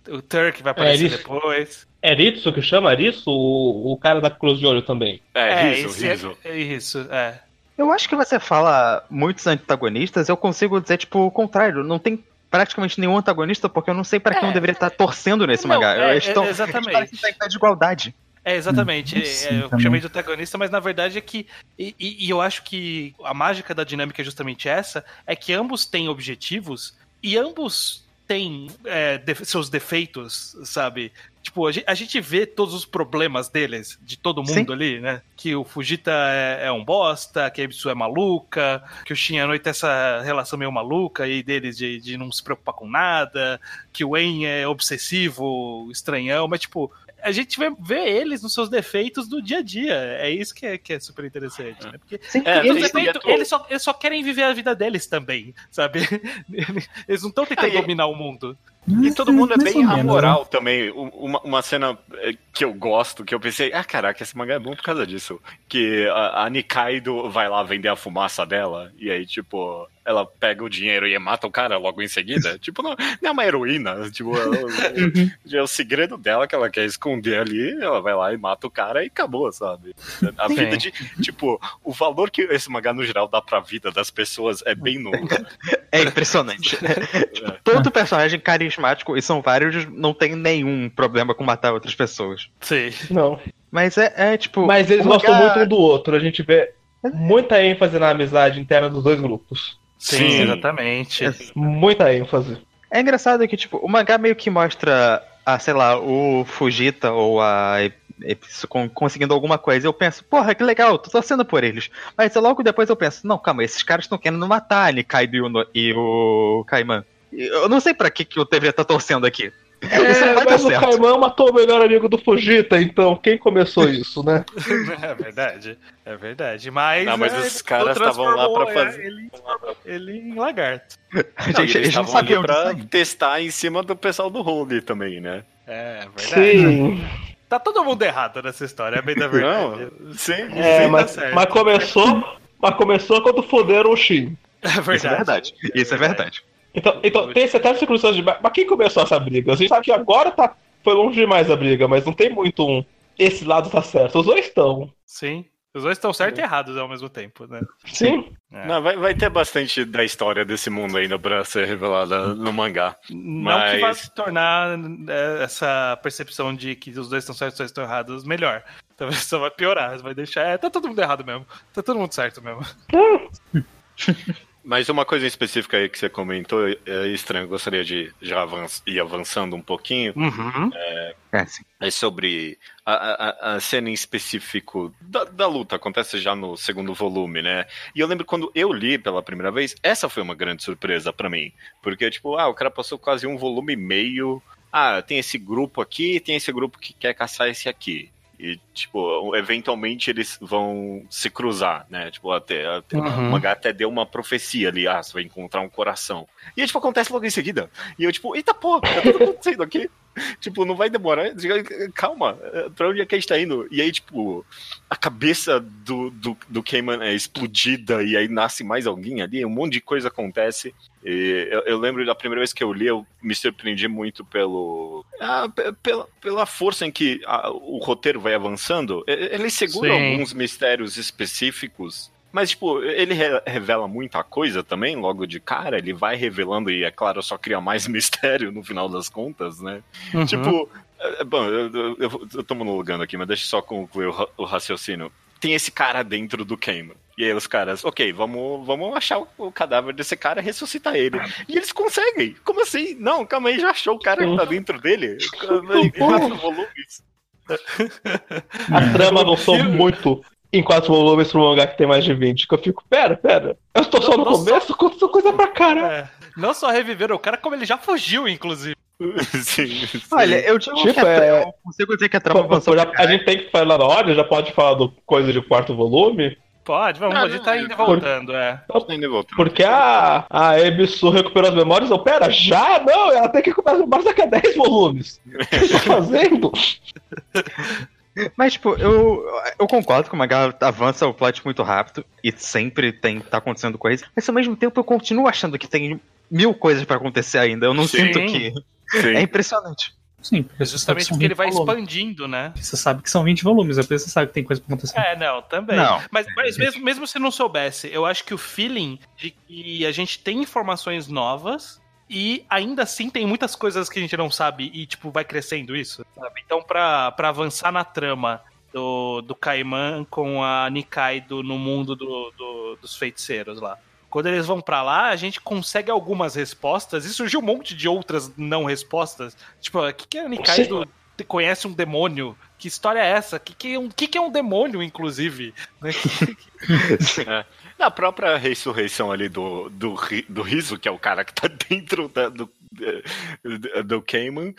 o, o Turk vai aparecer É, ele- depois. É Ritsu que chama? Ritsu? O, o cara da Cruz de Olho também. É, esse é- riso. É, isso, é. Eu acho que você fala muitos antagonistas, eu consigo dizer, tipo, o contrário. Não tem praticamente nenhum antagonista, porque eu não sei pra quem eu deveria estar torcendo nesse Não, mangá. é, estão, é, exatamente. Eles parecem de igualdade. É, exatamente. Hum, É, sim, eu chamei de antagonista, mas na verdade é que. E, e- eu acho que a mágica da dinâmica é justamente essa: é que ambos têm objetivos e ambos têm é, def- seus defeitos, sabe? Tipo, a gente, vê todos os problemas deles, de todo mundo Sim. ali, né? Que o Fujita é, é um bosta, que a Ebisu é maluca, que o Shin e Noite tem essa relação meio maluca aí deles de, de não se preocupar com nada, que o En é obsessivo, estranhão, mas tipo, a gente vê, vê eles nos seus defeitos do dia a dia. É isso que é, que é super interessante, né? Porque Sim, É, e os tem- defeitos, eles, só, eles só querem viver a vida deles também, sabe? [LAUGHS] Eles não estão tentando Ah, e- dominar o mundo. E todo mundo é bem menos, né? amoral também. Uma, uma cena eh, que eu gosto, que eu pensei, ah, caraca, esse mangá é bom por causa disso. Que a, a Nikaido vai lá vender a fumaça dela, e aí, tipo, ela pega o dinheiro e mata o cara logo em seguida. [LAUGHS] tipo, não, não é uma heroína. Tipo, é, o- é o segredo dela que ela quer esconder ali, ela vai lá e mata o cara e acabou, sabe? A Sim. vida de. Tipo, o valor que esse mangá no geral dá pra vida das pessoas é bem nulo. né? [LAUGHS] É impressionante. [LAUGHS] Tipo, todo personagem carismático, e são vários, não tem nenhum problema com matar outras pessoas. Sim. Não. Mas é, é, tipo. Mas eles gostam mangá- muito um do outro. A gente vê muita ênfase na amizade interna dos dois grupos. Sim, Sim. exatamente. É, Muita ênfase. É engraçado que, tipo, o mangá meio que mostra, a, sei lá, o Fujita ou a conseguindo alguma coisa. Eu penso, porra, que legal, tô torcendo por eles. Mas logo depois eu penso, não, calma, esses caras estão querendo matar a Nikaido e o, e o Kaiman. Eu não sei pra que, que eu deveria estar torcendo aqui. É, mas o. Caimão matou o melhor amigo do Fujita, então quem começou isso, né? [LAUGHS] É verdade. É verdade. Mas. Não, mas é, os caras estavam lá pra é, fazer- Ele, ele em lagarto. A Não, gente, eles não estavam ali sabiam pra testar em cima do pessoal do Hold também, né? É verdade. Sim. Tá todo mundo errado nessa história, é bem da verdade. Não, sim. É, Sim, mas, tá certo. mas começou. Mas começou quando foderam o Shin. É Isso é verdade. Isso é verdade. Então, então tem esse até circunstância de. Mas quem começou essa briga? A gente sabe que agora tá, foi longe demais a briga, mas não tem muito um. Esse lado tá certo. Os dois estão. Sim. Os dois estão certos e errados ao mesmo tempo, né? Sim. É. Não, vai, vai ter bastante da história desse mundo ainda pra ser revelada no mangá. Não que vai Mas- se tornar é, essa percepção de que os dois estão certos e os dois estão errados melhor. Talvez só vai piorar, vai deixar. É, tá todo mundo errado mesmo. Tá todo mundo certo mesmo. [LAUGHS] Mas uma coisa em específica aí que você comentou, é estranho, eu gostaria de já avan ir avançando um pouquinho. Uhum. É, sim. É sobre a, a- a cena em específico da, da luta, acontece já no segundo volume, né? E eu lembro quando eu li pela primeira vez, essa foi uma grande surpresa pra mim. Porque, tipo, ah, o cara passou quase um volume e meio. Ah, tem esse grupo aqui, tem esse grupo que quer caçar esse aqui. E, tipo, eventualmente eles vão se cruzar, né? Tipo, até, até Uhum. o mangá até deu uma profecia ali, ah, você vai encontrar um coração. E, tipo, acontece logo em seguida. E eu, tipo, eita porra, tá tudo acontecendo aqui. [LAUGHS] tipo, não vai demorar. Calma, pra onde é que a gente tá indo? E aí, tipo, a cabeça do, do, do Cayman é explodida e aí nasce mais alguém ali, um monte de coisa acontece. Eu, eu lembro da primeira vez que eu li, eu me surpreendi muito pelo. Ah, pela, pela força em que a, o roteiro vai avançando. Ele segura Sim. alguns mistérios específicos mas, tipo, ele re revela muita coisa também, logo de cara, ele vai revelando, e é claro, só cria mais [LAUGHS] mistério no final das contas, né? Uhum. Tipo, é, bom, eu, eu, eu, eu tô monologando aqui, mas deixa eu só concluir o, o raciocínio. Tem esse cara dentro do Cayman. E aí os caras, ok, vamos, vamos achar o, cadáver desse cara e ressuscitar ele. E eles conseguem. Como assim? Não, calma aí, já achou o cara que tá dentro dele? Quatro volumes. A trama não são muito em quatro volumes pra um mangá que tem mais de 20. Que eu fico, pera, pera, eu estou só no começo, só... aconteceu coisa pra cara. É. Não só reviveram o cara, como ele já fugiu, inclusive. [LAUGHS] sim, sim. Olha, eu digo tipo, que é... eu consigo dizer que a trama avançou. Já, a gente tem que falar na hora, já pode falar do coisa de quarto volume? Pode, vamos, não, a gente tá indo voltando, é. Tá indo voltando. Porque a, a Ebisu recuperou as memórias, eu, pera, já? Não, ela tem que recuperar as memórias daqui a 10 volumes. O que tá fazendo? [LAUGHS] Mas, tipo, eu, eu concordo que o mangá avança o plot muito rápido e sempre tem tá acontecendo coisa, mas ao mesmo tempo eu continuo achando que tem mil coisas para acontecer ainda. Eu não Sim. sinto que. Sim. É impressionante. Sim, porque justamente porque ele vai volumes. expandindo, né? Você sabe que são 20 volumes, é por isso você sabe que tem coisa pra acontecer. É, não, também. Não. Mas, mas mesmo, mesmo se não soubesse, eu acho que o feeling de que a gente tem informações novas e ainda assim tem muitas coisas que a gente não sabe e, tipo, vai crescendo isso, sabe? Então, pra, pra avançar na trama do, do Kaiman com a Nikaido no mundo do, do, dos feiticeiros lá. Quando eles vão para lá, a gente consegue algumas respostas e surgiu um monte de outras não respostas. Tipo, o que, que a Nikaido Sim. conhece um demônio? Que história é essa? O que, que, é um, que, que é um demônio, inclusive? [LAUGHS] Na própria ressurreição ali do, do, do Riso, que é o cara que tá [LAUGHS] dentro da, do, do Cayman,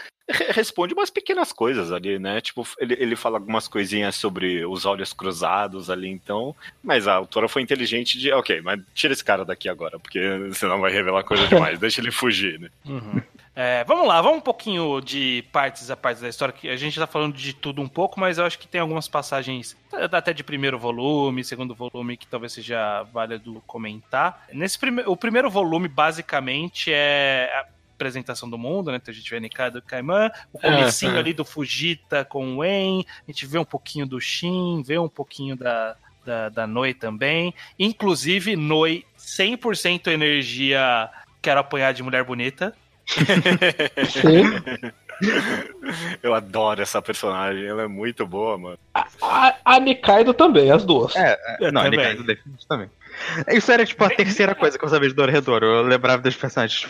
responde umas pequenas coisas ali, né? Tipo, ele, ele fala algumas coisinhas sobre os olhos cruzados ali, então. Mas a autora foi inteligente de, ok, mas tira esse cara daqui agora, porque senão vai revelar coisa demais, [LAUGHS] deixa ele fugir, né? Uhum. É, vamos lá, vamos um pouquinho de partes a partes da história, que a gente tá falando de tudo um pouco, mas eu acho que tem algumas passagens até de primeiro volume, segundo volume, que talvez seja válido comentar. Nesse prime o primeiro volume, basicamente, é a apresentação do mundo, né? Então a gente vê a Nikaido do Kaiman, o comecinho ali do Fujita com o En, a gente vê um pouquinho do Shin, vê um pouquinho da, da, da Noi também. Inclusive, Noi 100% energia quero apanhar de mulher bonita. Sim. Eu adoro essa personagem, ela é muito boa, mano. A, a, a Nikaido também, as duas. É, é não, a Nikaido definitivamente também. Isso era tipo a terceira coisa que eu sabia de Dororedoro. Eu lembrava das personagens,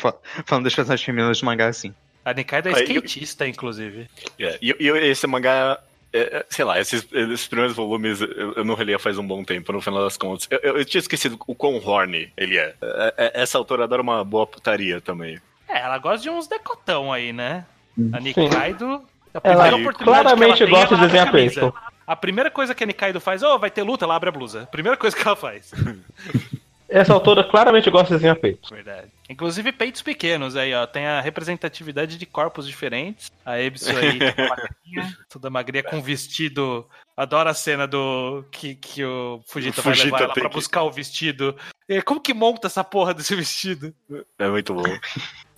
falando das personagens femininas de mangá assim. A Nikaido é skatista, inclusive. É, e, e esse mangá é, é, sei lá, esses, esses primeiros volumes eu, eu, não relia faz um bom tempo, no final das contas. Eu, eu, eu tinha esquecido o quão horny ele é. é. é essa autora adora uma boa putaria também. É, ela gosta de uns decotão aí, né? A Nikaido. A ela claramente ela gosta de desenhar peito. A primeira coisa que a Nikaido faz, oh, vai ter luta, ela abre a blusa. Primeira coisa que ela faz. [LAUGHS] Essa autora claramente gosta de desenhar peitos. Verdade. Inclusive peitos pequenos aí, ó. Tem a representatividade de corpos diferentes. A Ebso aí, toda [LAUGHS] magrinha, toda magrinha com vestido. Adoro a cena do que, que o Fujita, o Fujita vai levar ela pra que... buscar o vestido. Como que monta essa porra desse vestido? É muito bom. [LAUGHS]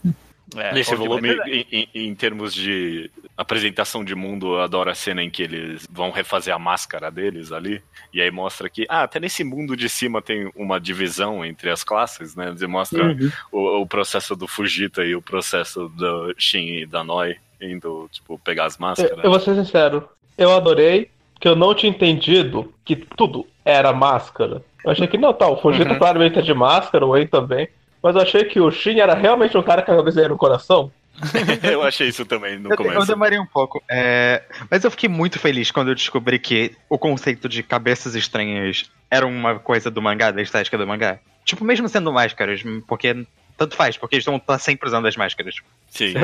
É, Nesse volume, em, em, em, termos de apresentação de mundo, eu adoro a cena em que eles vão refazer a máscara deles ali. E aí mostra que, ah, até nesse mundo de cima tem uma divisão entre as classes, né? Eles mostra uhum. o, o, processo do Fujita e o processo do Shin e da Noi indo, tipo, pegar as máscaras. Eu, eu vou ser sincero, eu adorei que eu não tinha entendido que tudo era máscara. Eu achei que não, tá, o Fujita uhum. claramente é de máscara, o Wayne também. Mas eu achei que o Shin era realmente um cara com a cabeça no coração. [LAUGHS] eu achei isso também no eu, começo. Eu demorei um pouco. É... Mas eu fiquei muito feliz quando eu descobri que o conceito de cabeças estranhas era uma coisa do mangá, da estética do mangá. Tipo, mesmo sendo máscaras, porque tanto faz, porque eles estão tá sempre usando as máscaras. Sim.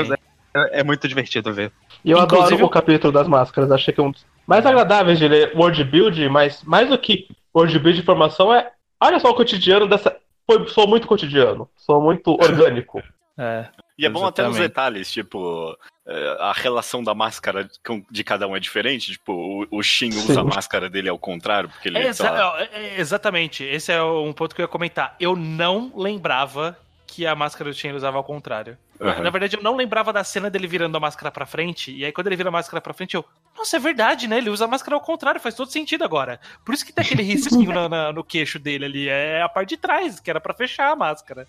É, é muito divertido ver. E eu Inclusive... adoro o capítulo das máscaras. Achei que é um dos mais agradáveis de ler World Build, mas mais do que World Build de informação é. Olha só o cotidiano dessa foi, sou muito cotidiano, sou muito orgânico. [LAUGHS] é. E é bom até nos Exatamente. detalhes, tipo, é, a relação da máscara de cada um é diferente. Tipo, o, o Shin usa a máscara dele ao contrário, porque ele É, lá, exa- é, exatamente, esse é um ponto que eu ia comentar. Eu não lembrava que a máscara do Shen ele usava ao contrário. aham. Na verdade, eu não lembrava da cena dele virando a máscara pra frente. E aí, quando ele vira a máscara pra frente, eu. Nossa, é verdade, né? Ele usa a máscara ao contrário, faz todo sentido agora. Por isso que tem aquele [LAUGHS] risquinho na- na- no queixo dele ali. É a parte de trás, que era pra fechar a máscara.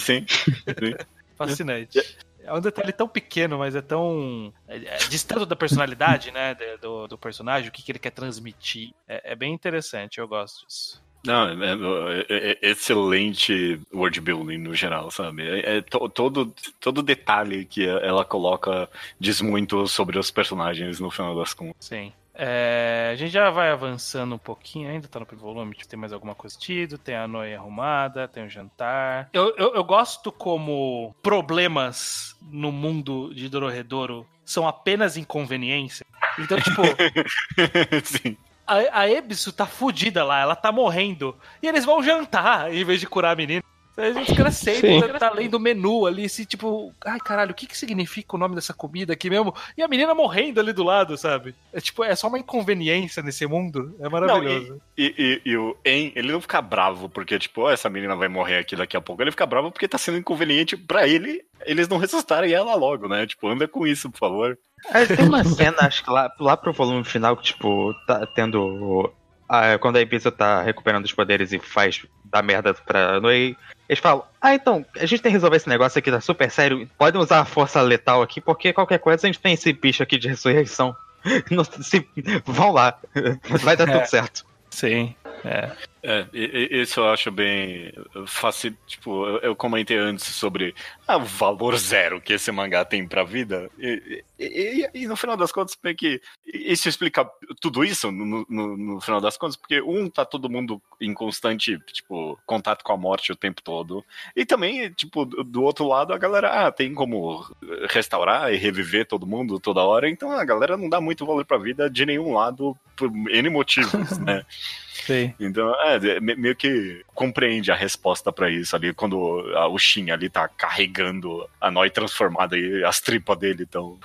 Sim. Sim. [LAUGHS] Fascinante. É um detalhe tão pequeno, mas é tão. É, é, distante da personalidade, né? Do, do personagem, o que, que ele quer transmitir. É, é bem interessante, eu gosto disso. Não, é, é- é excelente world building no geral, sabe? É, é to- todo, todo detalhe que ela coloca diz muito sobre os personagens no final das contas. Sim. É, a gente já vai avançando um pouquinho, ainda tá no primeiro volume, tem mais alguma coisa tido, tem a noia arrumada, tem o jantar. Eu, eu, eu gosto como problemas no mundo de Dororedoro são apenas inconveniência. Então, tipo, [LAUGHS] Sim. A, Ebisu tá fudida lá, ela tá morrendo. E eles vão jantar em vez de curar a menina. Aí Os caras sentam, tá lendo o menu ali, assim, tipo, ai caralho, o que que significa o nome dessa comida aqui mesmo? E a menina morrendo ali do lado, sabe? É tipo, é só uma inconveniência nesse mundo. É maravilhoso. E, e- e o En, ele não fica bravo porque, tipo, ó, essa menina vai morrer aqui daqui a pouco. Ele fica bravo porque tá sendo inconveniente pra ele eles não ressuscitarem ela logo, né? Tipo, anda com isso, por favor. É, tem uma cena, acho que lá, lá pro volume final, que, tipo, tá tendo. a- quando a Ibiza tá recuperando os poderes e faz dar merda pra Noei, eles falam: Ah, então, a gente tem que resolver esse negócio aqui, tá super sério. Podem usar a força letal aqui, porque qualquer coisa a gente tem esse bicho aqui de ressurreição. [LAUGHS] Não, se, vão lá, [LAUGHS] vai dar É. tudo certo. Sim. É. É, isso eu acho bem fácil. Tipo, eu, comentei antes sobre ah, o valor zero que esse mangá tem pra vida. E, e- e- e no final das contas, meio que isso explica tudo isso no, no- no final das contas, porque um, tá todo mundo em constante, tipo, contato com a morte o tempo todo. E também, tipo, do do outro lado, a galera, ah, tem como restaurar e reviver todo mundo toda hora, então a galera não dá muito valor pra vida de nenhum lado por N motivos, [LAUGHS] né? Sim. Então, é, é, me- meio que compreende a resposta pra isso ali, quando a- o Shin ali tá carregando a Noi transformada e as tripas dele estão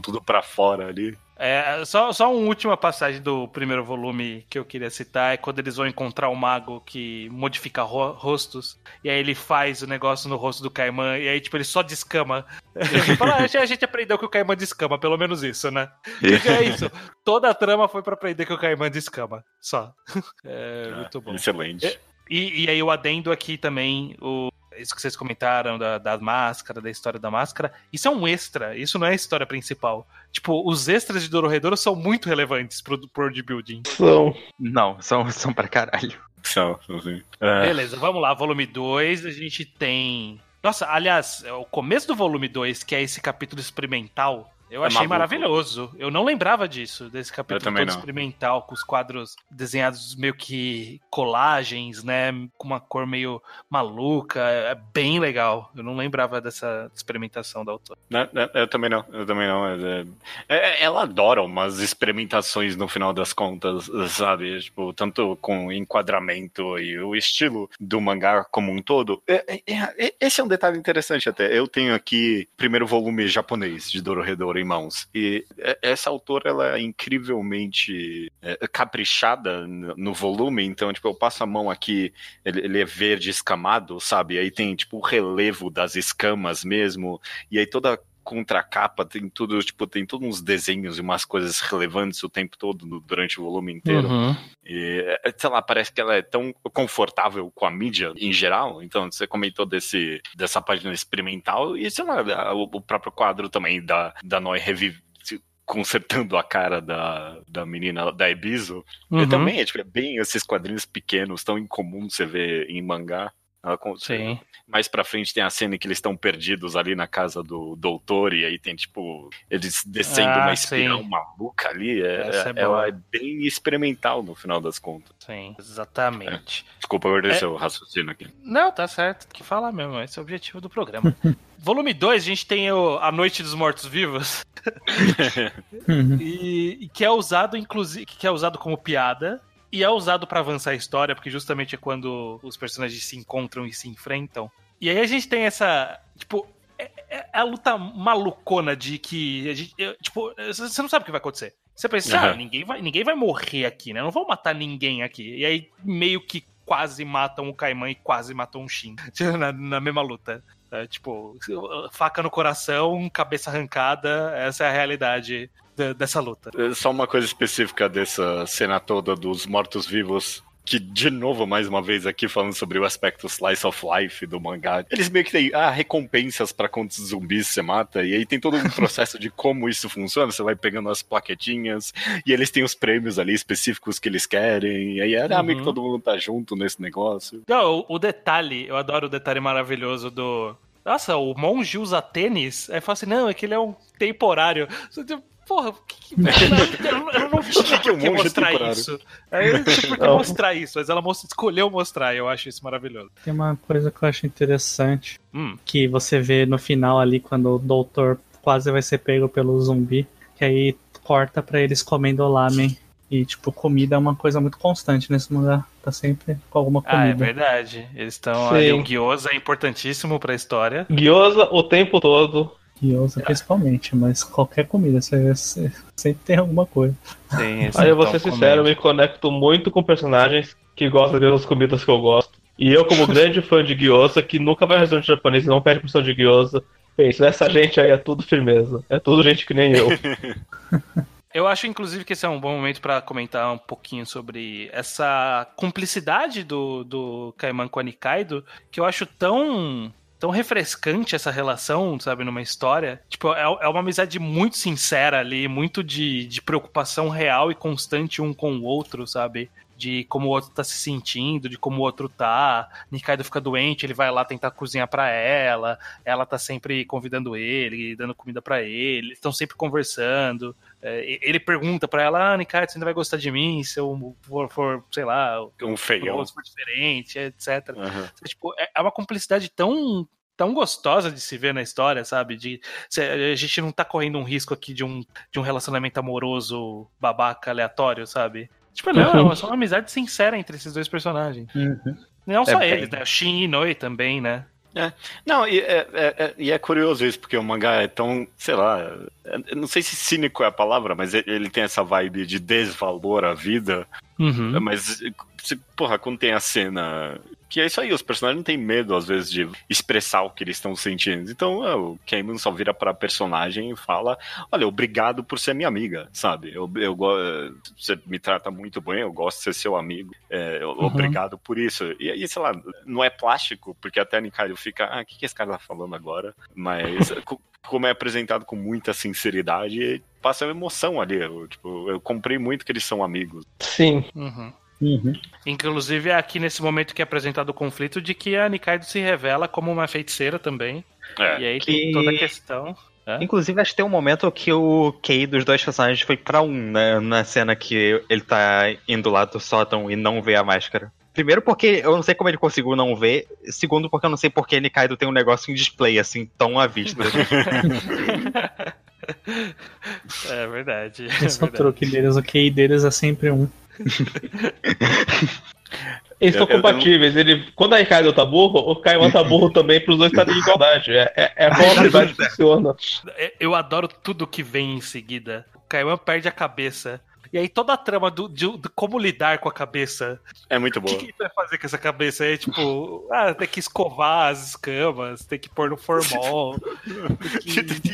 tudo pra fora ali. É, só, só uma última passagem do primeiro volume que eu queria citar é quando eles vão encontrar o mago que modifica ro- rostos, e aí ele faz o negócio no rosto do Caimã, e aí, tipo, ele só descama. Ele fala, "Ah, a gente aprendeu que o Caimã descama, pelo menos isso, né? Porque é isso. [LAUGHS] Toda a trama foi pra aprender que o Caimã descama. Só. [LAUGHS] É, muito bom. Excelente. E, e aí o adendo aqui também, o, isso que vocês comentaram da, da máscara, da história da máscara, isso é um extra, isso não é a história principal. Tipo, os extras de Dororedoro são muito relevantes pro, pro world building. São. Não, são, são pra caralho. São, assim. É, Beleza, vamos lá, volume 2, a gente tem... Nossa, aliás, é o começo do volume 2, que é esse capítulo experimental, eu É achei maluco. maravilhoso. Eu não lembrava disso, desse capítulo todo não. experimental, com os quadros desenhados meio que colagens, né? Com uma cor meio maluca. É bem legal. Eu não lembrava dessa experimentação da autora. né, né, eu também não, eu também não. é- é- ela adora umas experimentações no final das contas, sabe? Tipo, tanto com o enquadramento e o estilo do mangá como um todo. É- é- é- esse é um detalhe interessante até. Eu tenho aqui primeiro volume japonês de Dororedoro em mãos. E é- essa autora, ela é incrivelmente é, caprichada no volume, então, tipo, eu passo a mão aqui, ele, é verde escamado, sabe? Aí tem, tipo, o relevo das escamas mesmo, e aí toda contracapa tem tudo, tipo, tem todos uns desenhos e umas coisas relevantes o tempo todo no- durante o volume inteiro. Uhum. E, é, sei lá, parece que ela é tão confortável com a mídia em geral. Então, você comentou desse, dessa página experimental e, sei lá, o, o próprio quadro também da, da Noi revive consertando a cara da, da menina da Ebizo. Uhum. E também é, tipo, é bem esses quadrinhos pequenos, tão incomum você ver em mangá. Ela Sim. Mais pra frente tem a cena em que eles estão perdidos ali na casa do doutor, e aí tem, tipo, eles descendo Ah, uma espiral sim. maluca ali. É, é é- ela é bem experimental no final das contas. Sim, exatamente. Desculpa, eu perdi É. seu raciocínio aqui. Não, tá certo. Tem que falar mesmo. Esse é o objetivo do programa. [LAUGHS] Volume 2, a gente tem o A Noite dos Mortos Vivos. Uhum. [LAUGHS] E, e que é usado, inclusive, que é usado como piada. E é usado pra avançar a história, porque justamente é quando os personagens se encontram e se enfrentam. E aí a gente tem essa. Tipo, é, é- é a luta malucona de que. A gente, eu, tipo, você não sabe o que vai acontecer. Você pensa, ah, Uhum. ninguém, vai, ninguém vai morrer aqui, né? Não vão matar ninguém aqui. E aí, meio que quase matam o Kaiman e quase matam o Shin [LAUGHS] na, na mesma luta. É, tipo, faca no coração, cabeça arrancada, essa é a realidade da- dessa luta. É Só uma coisa específica dessa cena toda dos mortos-vivos. Que, de novo, mais uma vez aqui, falando sobre o aspecto slice of life do mangá. Eles meio que têm ah, recompensas pra quantos zumbis você mata. E aí tem todo um [LAUGHS] processo de como isso funciona. Você vai pegando as plaquetinhas. E eles têm os prêmios ali específicos que eles querem. E aí é ah, meio que Uhum. todo mundo tá junto nesse negócio. Não, o detalhe, eu adoro o detalhe maravilhoso do. Nossa, o monge usa tênis? Aí fala assim, não, é que ele é um temporário. Tipo, Porra, o que que. [LAUGHS] Eu, não- eu não tinha que que monge é mostrar temporário? isso. Aí eu não tinha por que mostrar isso, mas ela most- escolheu mostrar, e eu acho isso maravilhoso. Tem uma coisa que eu acho interessante, Hum, que você vê no final ali, quando o doutor quase vai ser pego pelo zumbi, que aí corta pra eles comendo lamen. E, tipo, comida é uma coisa muito constante nesse lugar. Tá sempre com alguma ah, é comida. verdade. Eles estão ali. O gyoza é importantíssimo pra história. Gyoza o tempo todo. Gyoza principalmente, mas qualquer comida, você, você sempre tem alguma coisa. Sim, Aí eu vou ser sincero, eu me conecto muito com personagens que gostam das comidas que eu gosto. E eu, como [LAUGHS] grande fã de gyoza, que nunca vai ao restaurante japonês e não pede porção de gyoza, penso, essa gente aí é tudo firmeza. É tudo gente que nem eu. [LAUGHS] Eu acho, inclusive, que esse é um bom momento pra comentar um pouquinho sobre essa cumplicidade do, do Kaiman com a Nikaido, que eu acho tão tão refrescante essa relação, sabe, numa história. Tipo, é, é uma amizade muito sincera ali, muito de, de preocupação real e constante um com o outro, sabe? De como o outro tá se sentindo, de como o outro tá. Nikaido fica doente, ele vai lá tentar cozinhar pra ela, ela tá sempre convidando ele, dando comida pra ele, eles estão sempre conversando. É, ele pergunta pra ela, ah, Nikaido, você ainda vai gostar de mim se eu for, for sei lá, Um feião. for diferente, etc. Aham. Tipo, é é uma cumplicidade tão tão gostosa de se ver na história, sabe? De a gente não tá correndo um risco aqui de um, de um relacionamento amoroso babaca aleatório, sabe? Tipo, não, é só uma amizade sincera entre esses dois personagens. Não só É, eles, bem- né? O Shin e Noi também, né? Não, e é, é- é- e é curioso isso, porque o mangá é tão, sei lá, é- não sei se cínico é a palavra, mas ele- ele tem essa vibe de desvalor à vida, Uhum. mas, se- porra, quando tem a cena. Que é isso aí, os personagens não têm medo, às vezes, de expressar o que eles estão sentindo. Então, é, o Cayman só vira pra personagem e fala: Olha, obrigado por ser minha amiga, sabe? Eu, eu, go- você me trata muito bem, eu gosto de ser seu amigo, é, obrigado por isso. E aí, sei lá, não é plástico, porque até a Nikaido fica: Ah, o que, que esse cara tá falando agora? Mas. [LAUGHS] co- Como é apresentado com muita sinceridade, passa uma emoção ali. Eu, tipo, eu comprei muito que eles são amigos. Sim. Uhum. Uhum. Inclusive é aqui nesse momento que é apresentado o conflito de que a Nikaido se revela como uma feiticeira também. É. E aí tem Que- toda a questão. Inclusive, acho que tem um momento que o QI dos dois personagens foi pra um, né? Na cena que ele tá indo lá do sótão e não vê a máscara. Primeiro porque eu não sei como ele conseguiu não ver. Segundo porque eu não sei porque Nikaido tem um negócio em display, assim, tão à vista. [LAUGHS] É verdade. É Esse é o verdade. truque deles, o QI deles é sempre um. Eles Eu- são compatíveis. Ele, quando a Ricardo tá burro, o Kaiman tá burro também pros dois estarem em igualdade. É, é, é [LAUGHS] a amizade funciona. É, Eu adoro tudo que vem em seguida. O Kaiman perde a cabeça. E aí toda a trama do, de, de como lidar com a cabeça. É muito O que, boa. que ele vai fazer com essa cabeça? É tipo, ah, tem que escovar as escamas, tem que pôr no formol. [LAUGHS]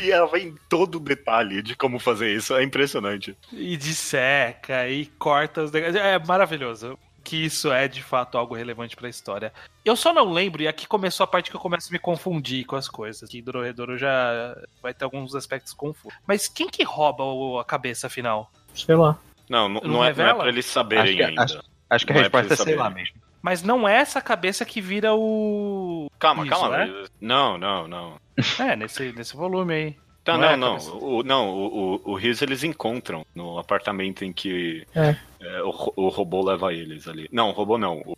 E ela vem em todo detalhe de como fazer isso. É impressionante. e disseca, e corta os negócios. É maravilhoso. Que isso é de fato algo relevante pra história. Eu só não lembro, e aqui começou a parte que eu começo a me confundir com as coisas. Que Dororedoro já vai ter alguns aspectos confusos. Mas quem que rouba o- a cabeça afinal? Sei lá. Não, não, Não não é, não é pra eles saberem Acho que- ainda. acho- Acho que a Não é resposta pra é sei lá mesmo. Mas não é essa cabeça que vira o. Calma, Isso, calma. né? Não, não, não. [LAUGHS] É, nesse, nesse volume aí. Tá, Não é não, a não. O, não, o, o, o Riz eles encontram no apartamento em que É. é, o, o robô leva eles ali. Não, o robô não. O,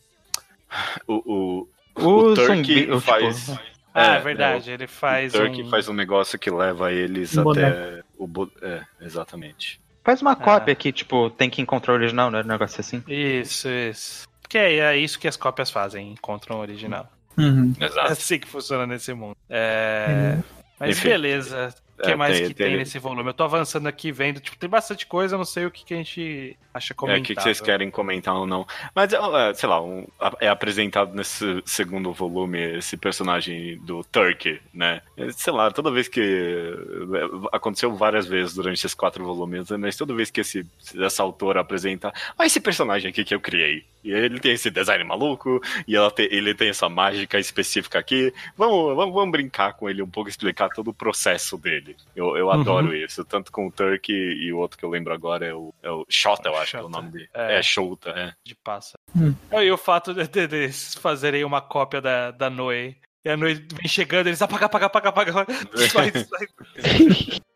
o, o, O, o Turkey zumbi, o, faz. tipo, Ah, é, É, verdade. Ele O faz Turkey um. faz um negócio que leva eles Um até o. É, exatamente. Faz uma Ah. cópia que, tipo, tem que encontrar o original, né? Um negócio assim. Isso, isso. Que é, é isso que as cópias fazem, encontram o original. Uhum. É assim que funciona nesse mundo. É... Mas Enfim. beleza. O que É, mais tem- que tem, tem- nesse volume? Eu tô avançando aqui vendo, tipo, tem bastante coisa, eu não sei o que, que a gente acha É, comentável. o que, que vocês querem comentar ou não. Mas, é, sei lá, um- é apresentado nesse segundo volume esse personagem do Turkey, né? É, Sei lá, toda vez que. é, Aconteceu várias vezes durante esses quatro volumes, né? mas toda vez que esse, essa autora apresenta. Ah, esse personagem aqui que eu criei. E ele tem esse design maluco, e ela te- ele tem essa mágica específica aqui. Vamos, vamos, vamos brincar com ele um pouco, explicar todo o processo dele. Eu, eu adoro isso, tanto com o Turkey e o outro que eu lembro agora é o, é o Shota, eu acho que é o Shota. nome dele. É. É, Shota, é. de passa. Hum. E o fato de, de, de eles fazerem uma cópia da, da Noe. E a Noe vem chegando, eles apaga, apaga, apaga, apaga. [LAUGHS] Sai, sai. [LAUGHS]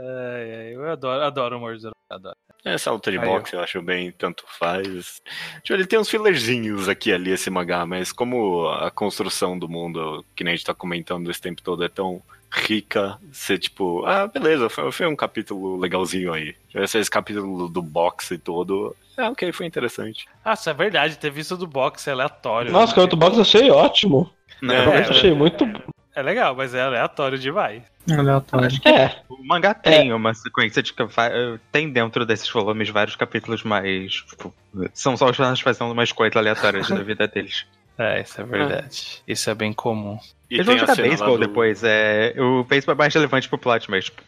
Ai, ai, eu adoro, adoro o Morzero. Adoro. Essa luta de boxe eu acho bem, tanto faz. Tipo, ele tem uns fillerzinhos aqui ali, esse mangá, mas como a construção do mundo, que nem a gente tá comentando esse tempo todo, é tão rica, ser tipo, ah, beleza, foi, foi um capítulo legalzinho aí. Esse, esse capítulo do boxe todo, ah, ok, foi interessante. Nossa, é verdade, ter visto do boxe é aleatório. Nossa, que o outro box eu achei ótimo. É, Eu achei muito. É legal, mas é aleatório demais. Aleatório. É, O mangá tem uma sequência de que vai- tem dentro desses volumes vários capítulos mais. Tipo, são só os personagens fazendo umas coisas aleatórias da vida deles. É, isso é verdade. Isso é bem comum. E Eles vão jogar beisebol do- depois. É, o beisebol é mais relevante pro plot, mas tipo,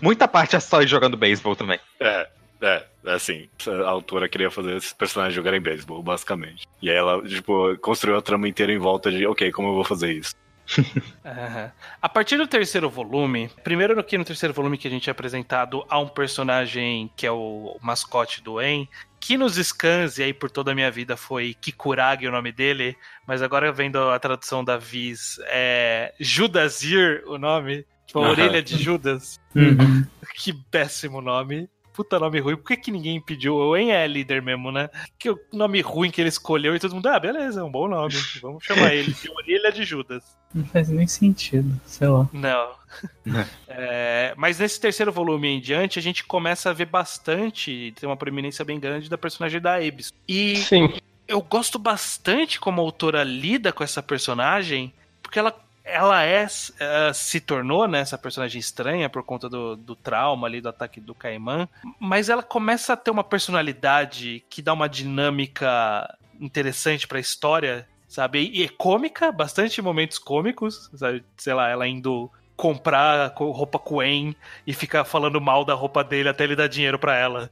muita parte é só ir jogando beisebol também. É, é, assim, a autora queria fazer esses personagens jogarem beisebol, basicamente. E aí ela, tipo, construiu a trama inteira em volta de, ok, como eu vou fazer isso? [LAUGHS] Aham. A partir do terceiro volume, primeiro no que no terceiro volume que a gente é apresentado a um personagem que é o mascote do En, que nos scans, e aí por toda a minha vida foi Kikuragi o nome dele, mas agora vendo a tradução da Viz, é Judasir o nome, tipo a Aham. orelha de Judas. Uhum. [LAUGHS] Que péssimo nome. Puta nome ruim. Por que, que ninguém pediu? O En é líder mesmo, né? Que o nome ruim que ele escolheu e todo mundo, ah, beleza, é um bom nome. Vamos chamar ele de Orelha de Judas. [LAUGHS] Não faz nem sentido, sei lá. Não. [LAUGHS] É, mas nesse terceiro volume em diante, a gente começa a ver bastante, tem uma preeminência bem grande da personagem da Abyss. E sim. eu gosto bastante como a autora lida com essa personagem, porque ela, ela é, eh, se tornou né, essa personagem estranha por conta do, do trauma ali, do ataque do Caimã, mas ela começa a ter uma personalidade que dá uma dinâmica interessante pra história, sabe? E é cômica, bastante momentos cômicos, sabe? Sei lá, ela indo comprar co- roupa Coen e ficar falando mal da roupa dele até ele dar dinheiro pra ela.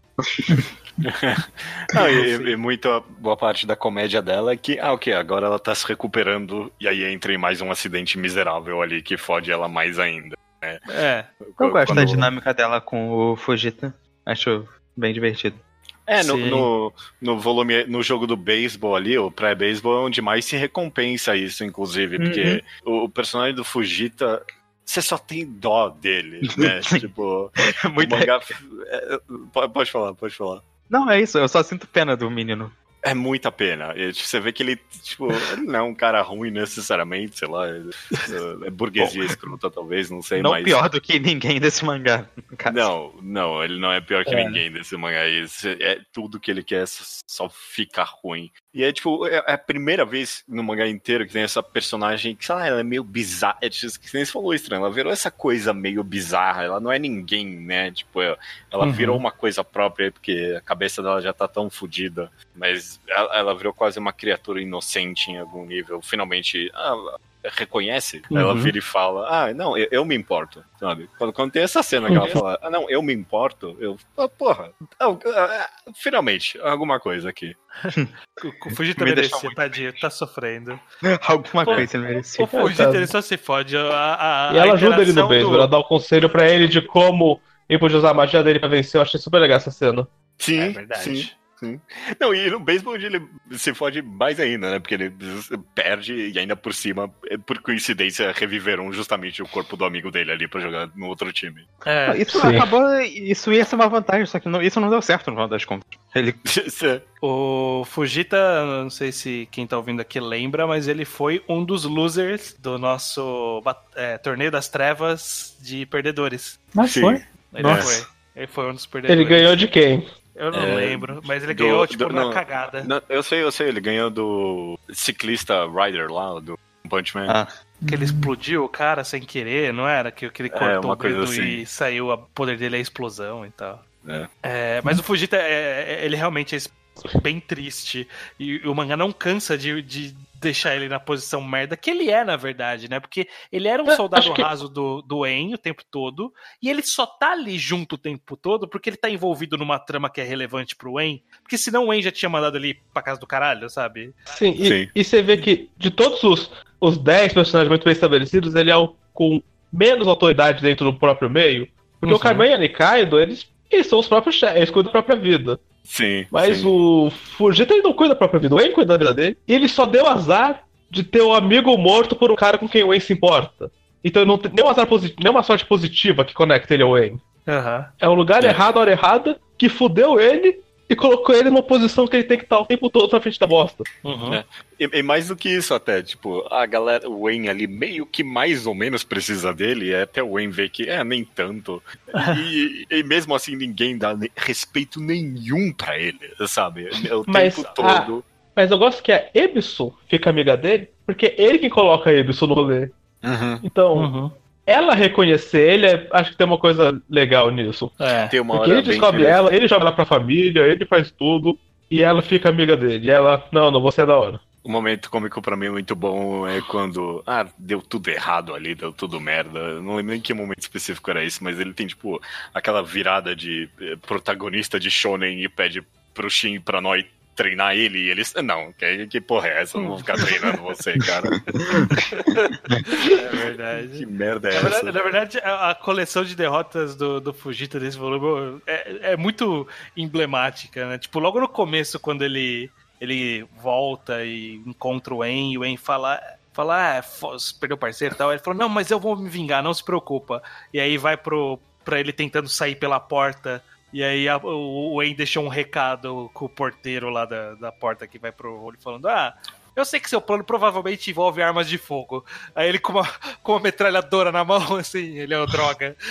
Não, [LAUGHS] e, e muita boa parte da comédia dela é que, ah, ok, agora ela tá se recuperando e aí entra em mais um acidente miserável ali que fode ela mais ainda. É, Eu gosto da Quando- dinâmica dela com o Fujita. Acho bem divertido. É, no, no, no volume, no jogo do beisebol ali, o pré-beisebol é onde mais se recompensa isso, inclusive, porque o, o personagem do Fujita, você só tem dó dele, né? [LAUGHS] tipo, Muito... o mangá. é, pode, pode falar, pode falar. Não, é isso, eu só sinto pena do menino. É muita pena. E, tipo, você vê que ele, tipo, ele não é um cara ruim necessariamente, sei lá. É, é burguesia escrota, talvez, não sei, não mas. pior do que ninguém desse mangá. Não, não, ele não é pior que É. ninguém desse mangá. Isso é tudo que ele quer só- só fica ruim. E é tipo, é é a primeira vez no mangá inteiro que tem essa personagem que, sei lá, ela é meio bizarra. É tipo, que nem você falou, estranho. Ela virou essa coisa meio bizarra. Ela não é ninguém, né? Tipo, ela Uhum. virou uma coisa própria porque a cabeça dela já tá tão fodida. Mas ela, ela virou quase uma criatura inocente em algum nível. Finalmente, ah, reconhece, ela Uhum. vira e fala: Ah, não, eu, eu me importo, sabe? Quando, quando tem essa cena que ela fala: Ah, não, eu me importo, eu. Ah, porra, ah, ah, finalmente, alguma coisa aqui. [LAUGHS] o, o Fujita Me merecia, tadinho, tá sofrendo. [LAUGHS] Alguma Pô, coisa ele merecia. O Fujita, tá. ele só se fode. A, a, E ela a ajuda ele no beisebol, ela dá um conselho pra ele de como ele pode usar a magia dele pra vencer. Eu achei super legal essa cena. Sim, É verdade. sim. Sim. Não, e no beisebol ele se fode mais ainda, né? Porque ele perde e ainda por cima, por coincidência, reviveram justamente o corpo do amigo dele ali pra jogar no outro time. É, Isso Sim. acabou. Isso ia ser uma vantagem, só que não- isso não deu certo no final das contas. Ele. [LAUGHS] O Fujita, não sei se quem tá ouvindo aqui lembra, mas ele foi um dos losers do nosso é, Torneio das Trevas de Perdedores. Mas Sim. foi. Ele Nossa. foi. Ele foi um dos perdedores. Ele ganhou de quem? Eu não É, lembro, mas ele do- ganhou, tipo, do- na não. cagada. Não, eu sei, eu sei, ele ganhou do ciclista Rider lá, do Punch Man. Ah. Que ele explodiu o cara sem querer, não era? Que, que ele É, cortou uma o dedo assim. e saiu, o poder dele é a explosão e tal. É. É, mas o Fujita, é, é- ele realmente é bem triste. E o mangá não cansa de, de deixar ele na posição merda, que ele é, na verdade, né? Porque ele era um É, soldado que- raso do, do En o tempo todo, e ele só tá ali junto o tempo todo porque ele tá envolvido numa trama que é relevante pro En. Porque senão o En já tinha mandado ele pra casa do caralho, sabe? Sim, e, Sim. e você vê que de todos os, os 10 personagens muito bem estabelecidos, ele é o com menos autoridade dentro do próprio meio. Porque Uhum. o Kaiman e a Nikaido, eles, eles são os próprios chefes, eles cuidam da própria vida. Sim. Mas sim. o Fujita ele não cuida da própria vida, o En cuida da vida dele. E ele só deu azar de ter um amigo morto por um cara com quem o En se importa. Então não tem nenhuma, azar posi- nenhuma sorte positiva que conecta ele ao En. Aham. É um lugar É. errado, a hora errada, que fudeu ele e colocou ele numa posição que ele tem que estar o tempo todo na frente da bosta. Uhum. É. E, e mais do que isso até, tipo, a galera, o Wayne ali meio que mais ou menos precisa dele, e até o Wayne vê que é, nem tanto. [LAUGHS] E, e mesmo assim ninguém dá respeito nenhum pra ele, sabe? O Mas, tempo ah, todo. Mas eu gosto que a Ebisu fica amiga dele, porque é ele que coloca a Ebisu no rolê. Uhum. Então, Uhum. Ela reconhecer ele, é- acho que tem uma coisa legal nisso. É. Tem uma Porque ele descobre ela, ele joga ela pra família, ele faz tudo, e ela fica amiga dele. E ela, não, não, você é da hora. O momento cômico pra mim muito bom é quando, ah, deu tudo errado ali, deu tudo merda. Eu Não lembro nem que momento específico era esse, mas ele tem, tipo, aquela virada de eh, protagonista de Shonen e pede pro Shin e pra Noi treinar ele e eles. Não, que, que porra é essa? Eu não vou ficar treinando você, cara. [LAUGHS] É Que verdade. merda é Na verdade, essa? na verdade, a, coleção de derrotas do, do Fujita desse volume é, é muito emblemática, né? Tipo, logo no começo, quando ele, ele volta e encontra o En, e o En fala. Fala, ah, perdeu o parceiro e tal. Ele falou, não, mas eu vou me vingar, não se preocupa. E aí vai pro, pra ele tentando sair pela porta. E aí a- o, En deixou um recado com o porteiro lá da, da porta que vai pro olho falando: Ah, eu sei que seu plano provavelmente envolve armas de fogo. Aí ele com uma, com uma metralhadora na mão, [LAUGHS] assim, ele é droga. [LAUGHS]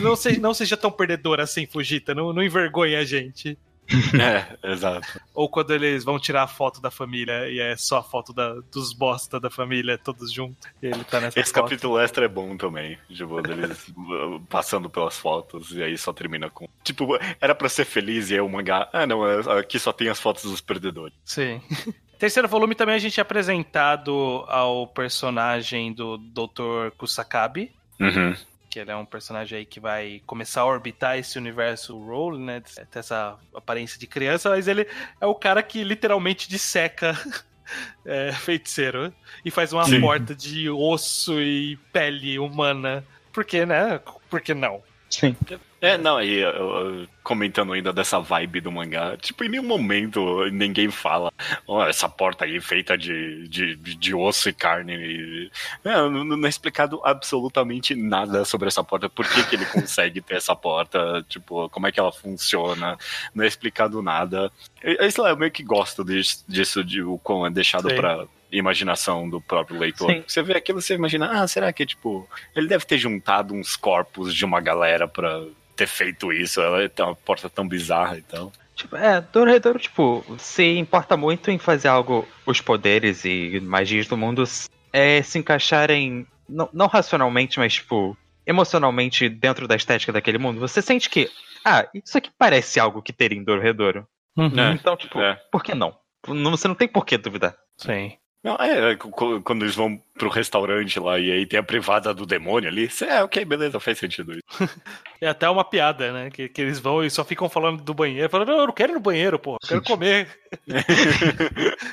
Não, sei, não seja tão perdedor assim, Fujita, não, não envergonhe a gente. [LAUGHS] É, exato. Ou quando eles vão tirar a foto da família e é só a foto da, dos bosta da família, todos juntos. E ele tá nessa Esse foto. capítulo extra é bom também. Tipo, deles uh, passando pelas fotos e aí só termina com. Tipo, era pra ser feliz e aí o mangá. Ah, não, é- aqui só tem as fotos dos perdedores. Sim. [LAUGHS] Terceiro volume também a gente é apresentado ao personagem do Dr. Kusakabe. Uhum. Que ele é um personagem aí que vai começar a orbitar esse universo role, né? Ter essa aparência de criança, mas ele é o cara que literalmente disseca [LAUGHS] é, feiticeiro e faz uma Sim. porta de osso e pele humana. Por que, né? Por que não? Sim. É, não, aí eu- eu- comentando ainda dessa vibe do mangá, tipo, em nenhum momento ninguém fala, ó, essa porta aí feita de, de, de osso e carne. E... É, não, não é explicado absolutamente nada sobre essa porta, por que, que ele consegue ter essa porta, tipo, como é que ela funciona, não é explicado nada. Eu, eu, sei lá, eu meio que gosto disso, disso de o quão é deixado Sim. pra imaginação do próprio leitor. Sim. Você vê aquilo, você imagina, ah, será que, tipo, ele deve ter juntado uns corpos de uma galera pra ter feito isso, ela tem uma porta tão bizarra e tal. Tipo, é, Dororedoro, tipo, se importa muito em fazer algo, os poderes e magias do mundo é, se encaixarem, não, não racionalmente, mas, tipo, emocionalmente dentro da estética daquele mundo. Você sente que, ah, isso aqui parece algo que teria em Dororedoro. É, Então, tipo, é. por que não? Não- Você não tem por que duvidar. Sim. Não, é, é, quando eles vão pro restaurante lá e aí tem a privada do demônio ali, você, é, ok, beleza, faz sentido isso. [LAUGHS] É até uma piada, né? Que, que eles vão e só ficam falando do banheiro. Falando, não, eu não quero ir no banheiro, pô. Eu quero comer. [LAUGHS]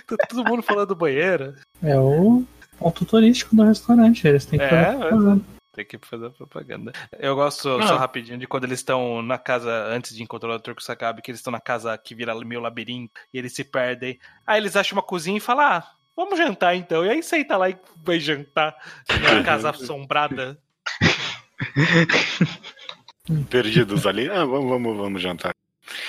tá todo mundo falando do banheiro. É o ponto turístico do restaurante. Eles têm que É, fazer é. propaganda. Tem que fazer propaganda. Eu gosto, Não. só rapidinho, de quando eles estão na casa, antes de encontrar o Turco Sakabe, que eles estão na casa que vira meio labirinto e eles se perdem. Aí eles acham uma cozinha e falam, ah, vamos jantar então. E aí senta lá e vai jantar na [LAUGHS] casa assombrada. Perdidos ali, ah, vamos, vamos, vamos jantar.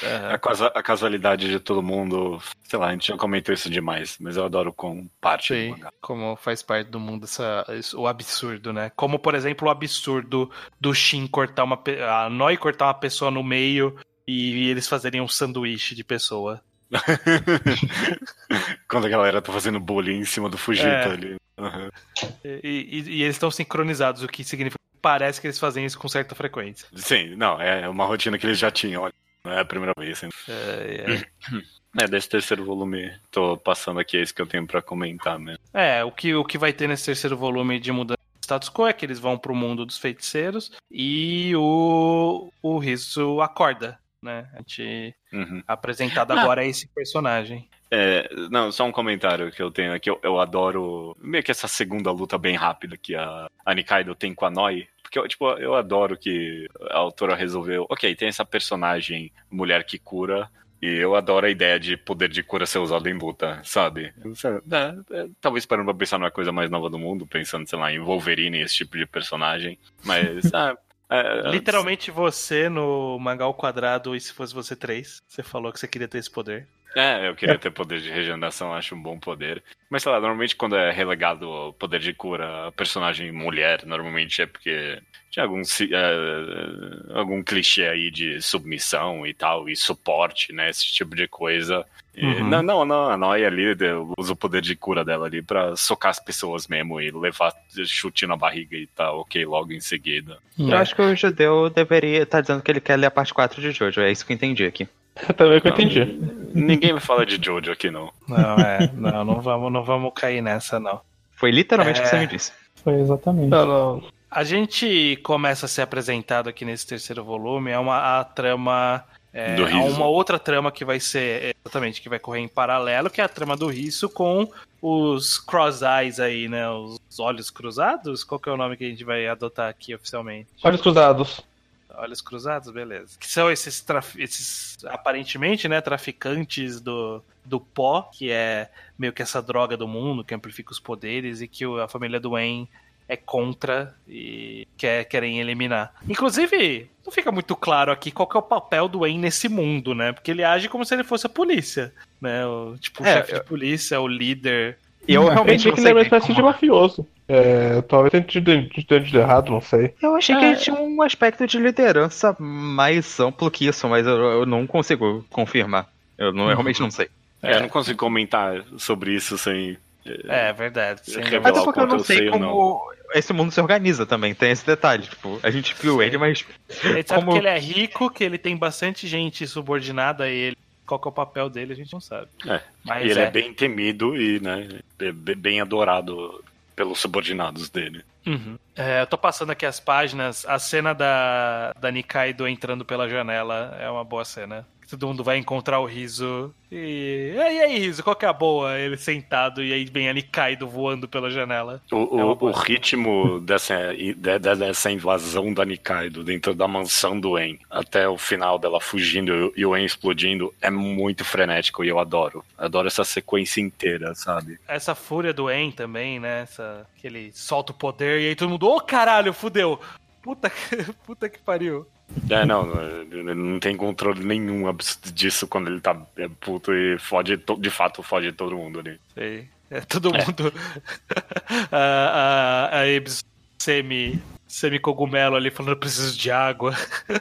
É, A, casa- a casualidade de todo mundo, sei lá, a gente já comentou isso demais, mas eu adoro com parte do Sim, como faz parte do mundo essa, o absurdo, né? Como, por exemplo, o absurdo do Shin cortar uma. a Noi cortar uma pessoa no meio e eles fazerem um sanduíche de pessoa. [LAUGHS] Quando a galera tá fazendo bullying em cima do Fujita É. ali. Aham. E, e- e eles estão sincronizados, o que significa que parece que eles fazem isso com certa frequência. Sim, não, é uma rotina que eles já tinham, olha. Não é a primeira vez. hein? É, é. É, desse terceiro volume, tô passando aqui, é isso que eu tenho pra comentar mesmo. É, o que, o que vai ter nesse terceiro volume de mudança de status quo é que eles vão pro mundo dos feiticeiros e o, o Riso acorda, né? A gente Uhum. apresentado agora é esse personagem. É, não, só um comentário que eu tenho aqui. Eu, eu adoro meio que essa segunda luta bem rápida que a, a Nikaido tem com a Noi. Porque, eu, tipo, eu adoro que a autora resolveu. Ok, tem essa personagem mulher que cura. E eu adoro a ideia de poder de cura ser usado em luta, sabe? É, é, talvez parando pra pensar numa coisa mais nova do mundo, pensando, sei lá, em Wolverine, esse tipo de personagem. Mas, [LAUGHS] ah, é, Literalmente você no mangá ao quadrado e se fosse você três, você falou que você queria ter esse poder. É, eu queria ter poder de regeneração, acho um bom poder. Mas sei lá, normalmente quando é relegado ao poder de cura a personagem mulher, normalmente é porque tinha algum, é, algum clichê aí de submissão e tal, e suporte, né? Esse tipo de coisa. E- Uhum. Não, não, não, a Noia ali de- usa o poder de cura dela ali pra socar as pessoas mesmo e levar chute na barriga e tá ok logo em seguida. Eu acho que o judeu deveria estar dizendo que ele quer ler a parte 4 de Jojo. É isso que eu entendi aqui. [LAUGHS] Também que eu entendi. Ninguém vai falar de Jojo aqui, não. Não, é, não, não vamos, não vamos cair nessa, não. Foi literalmente o que É. você me disse. Foi exatamente. Não, não. A gente começa a ser apresentado aqui nesse terceiro volume, é uma a trama. É, Do há riso. uma outra trama que vai ser, é, exatamente, que vai correr em paralelo, que é a trama do riso com os cross eyes aí, né? Os olhos cruzados? Qual que é o nome que a gente vai adotar aqui oficialmente? Olhos cruzados. Olhos cruzados, beleza. Que são esses, traf- esses aparentemente, né, traficantes do, do pó, que é meio que essa droga do mundo que amplifica os poderes e que a família do Wayne é contra e quer, querem eliminar. Inclusive, não fica muito claro aqui qual que é o papel do Wayne nesse mundo, né? Porque ele age como se ele fosse a polícia, né? O, tipo, o É, chefe eu- de polícia, o líder. E eu Eu realmente não que ele era uma bem espécie de mafioso. É, talvez tenha entendido entendido errado, não sei. Eu achei que É. ele tinha um aspecto de liderança mais amplo que isso, mas eu, eu não consigo confirmar. Eu não, eu realmente não sei. É, eu não consigo comentar sobre isso sem. É, verdade. sem. Até porque eu não eu sei sei como esse mundo se organiza também, tem esse detalhe. Tipo, a gente viu ele, mas A gente sabe Como- que ele é rico, que ele tem bastante gente subordinada a ele. Qual que é o papel dele, a gente não sabe. É. Mas E ele é. é. bem temido e, né, é be- bem adorado pelos subordinados dele. Uhum. É, eu tô passando aqui as páginas. A cena da, da Nikaido entrando pela janela é uma boa cena. Todo mundo vai encontrar o Riso. E. E aí, Riso, qual que é a boa? Ele sentado e aí vem a Nikaido voando pela janela. O, É o- ritmo [LAUGHS] dessa, de- de- dessa invasão da Nikaido dentro da mansão do En, até o final dela fugindo e o En explodindo, é muito frenético e eu adoro. Adoro essa sequência inteira, sabe? Essa fúria do En também, né? Essa, que ele solta o poder e aí todo mundo, ô caralho, fudeu! Puta que, [LAUGHS] puta que pariu. É, não, ele não tem controle nenhum disso quando ele tá é, puto e fode, de fato fode todo mundo ali. Sei. É todo mundo. [LAUGHS] a, a, a Ibs semi, semi cogumelo ali falando preciso de água. [LAUGHS]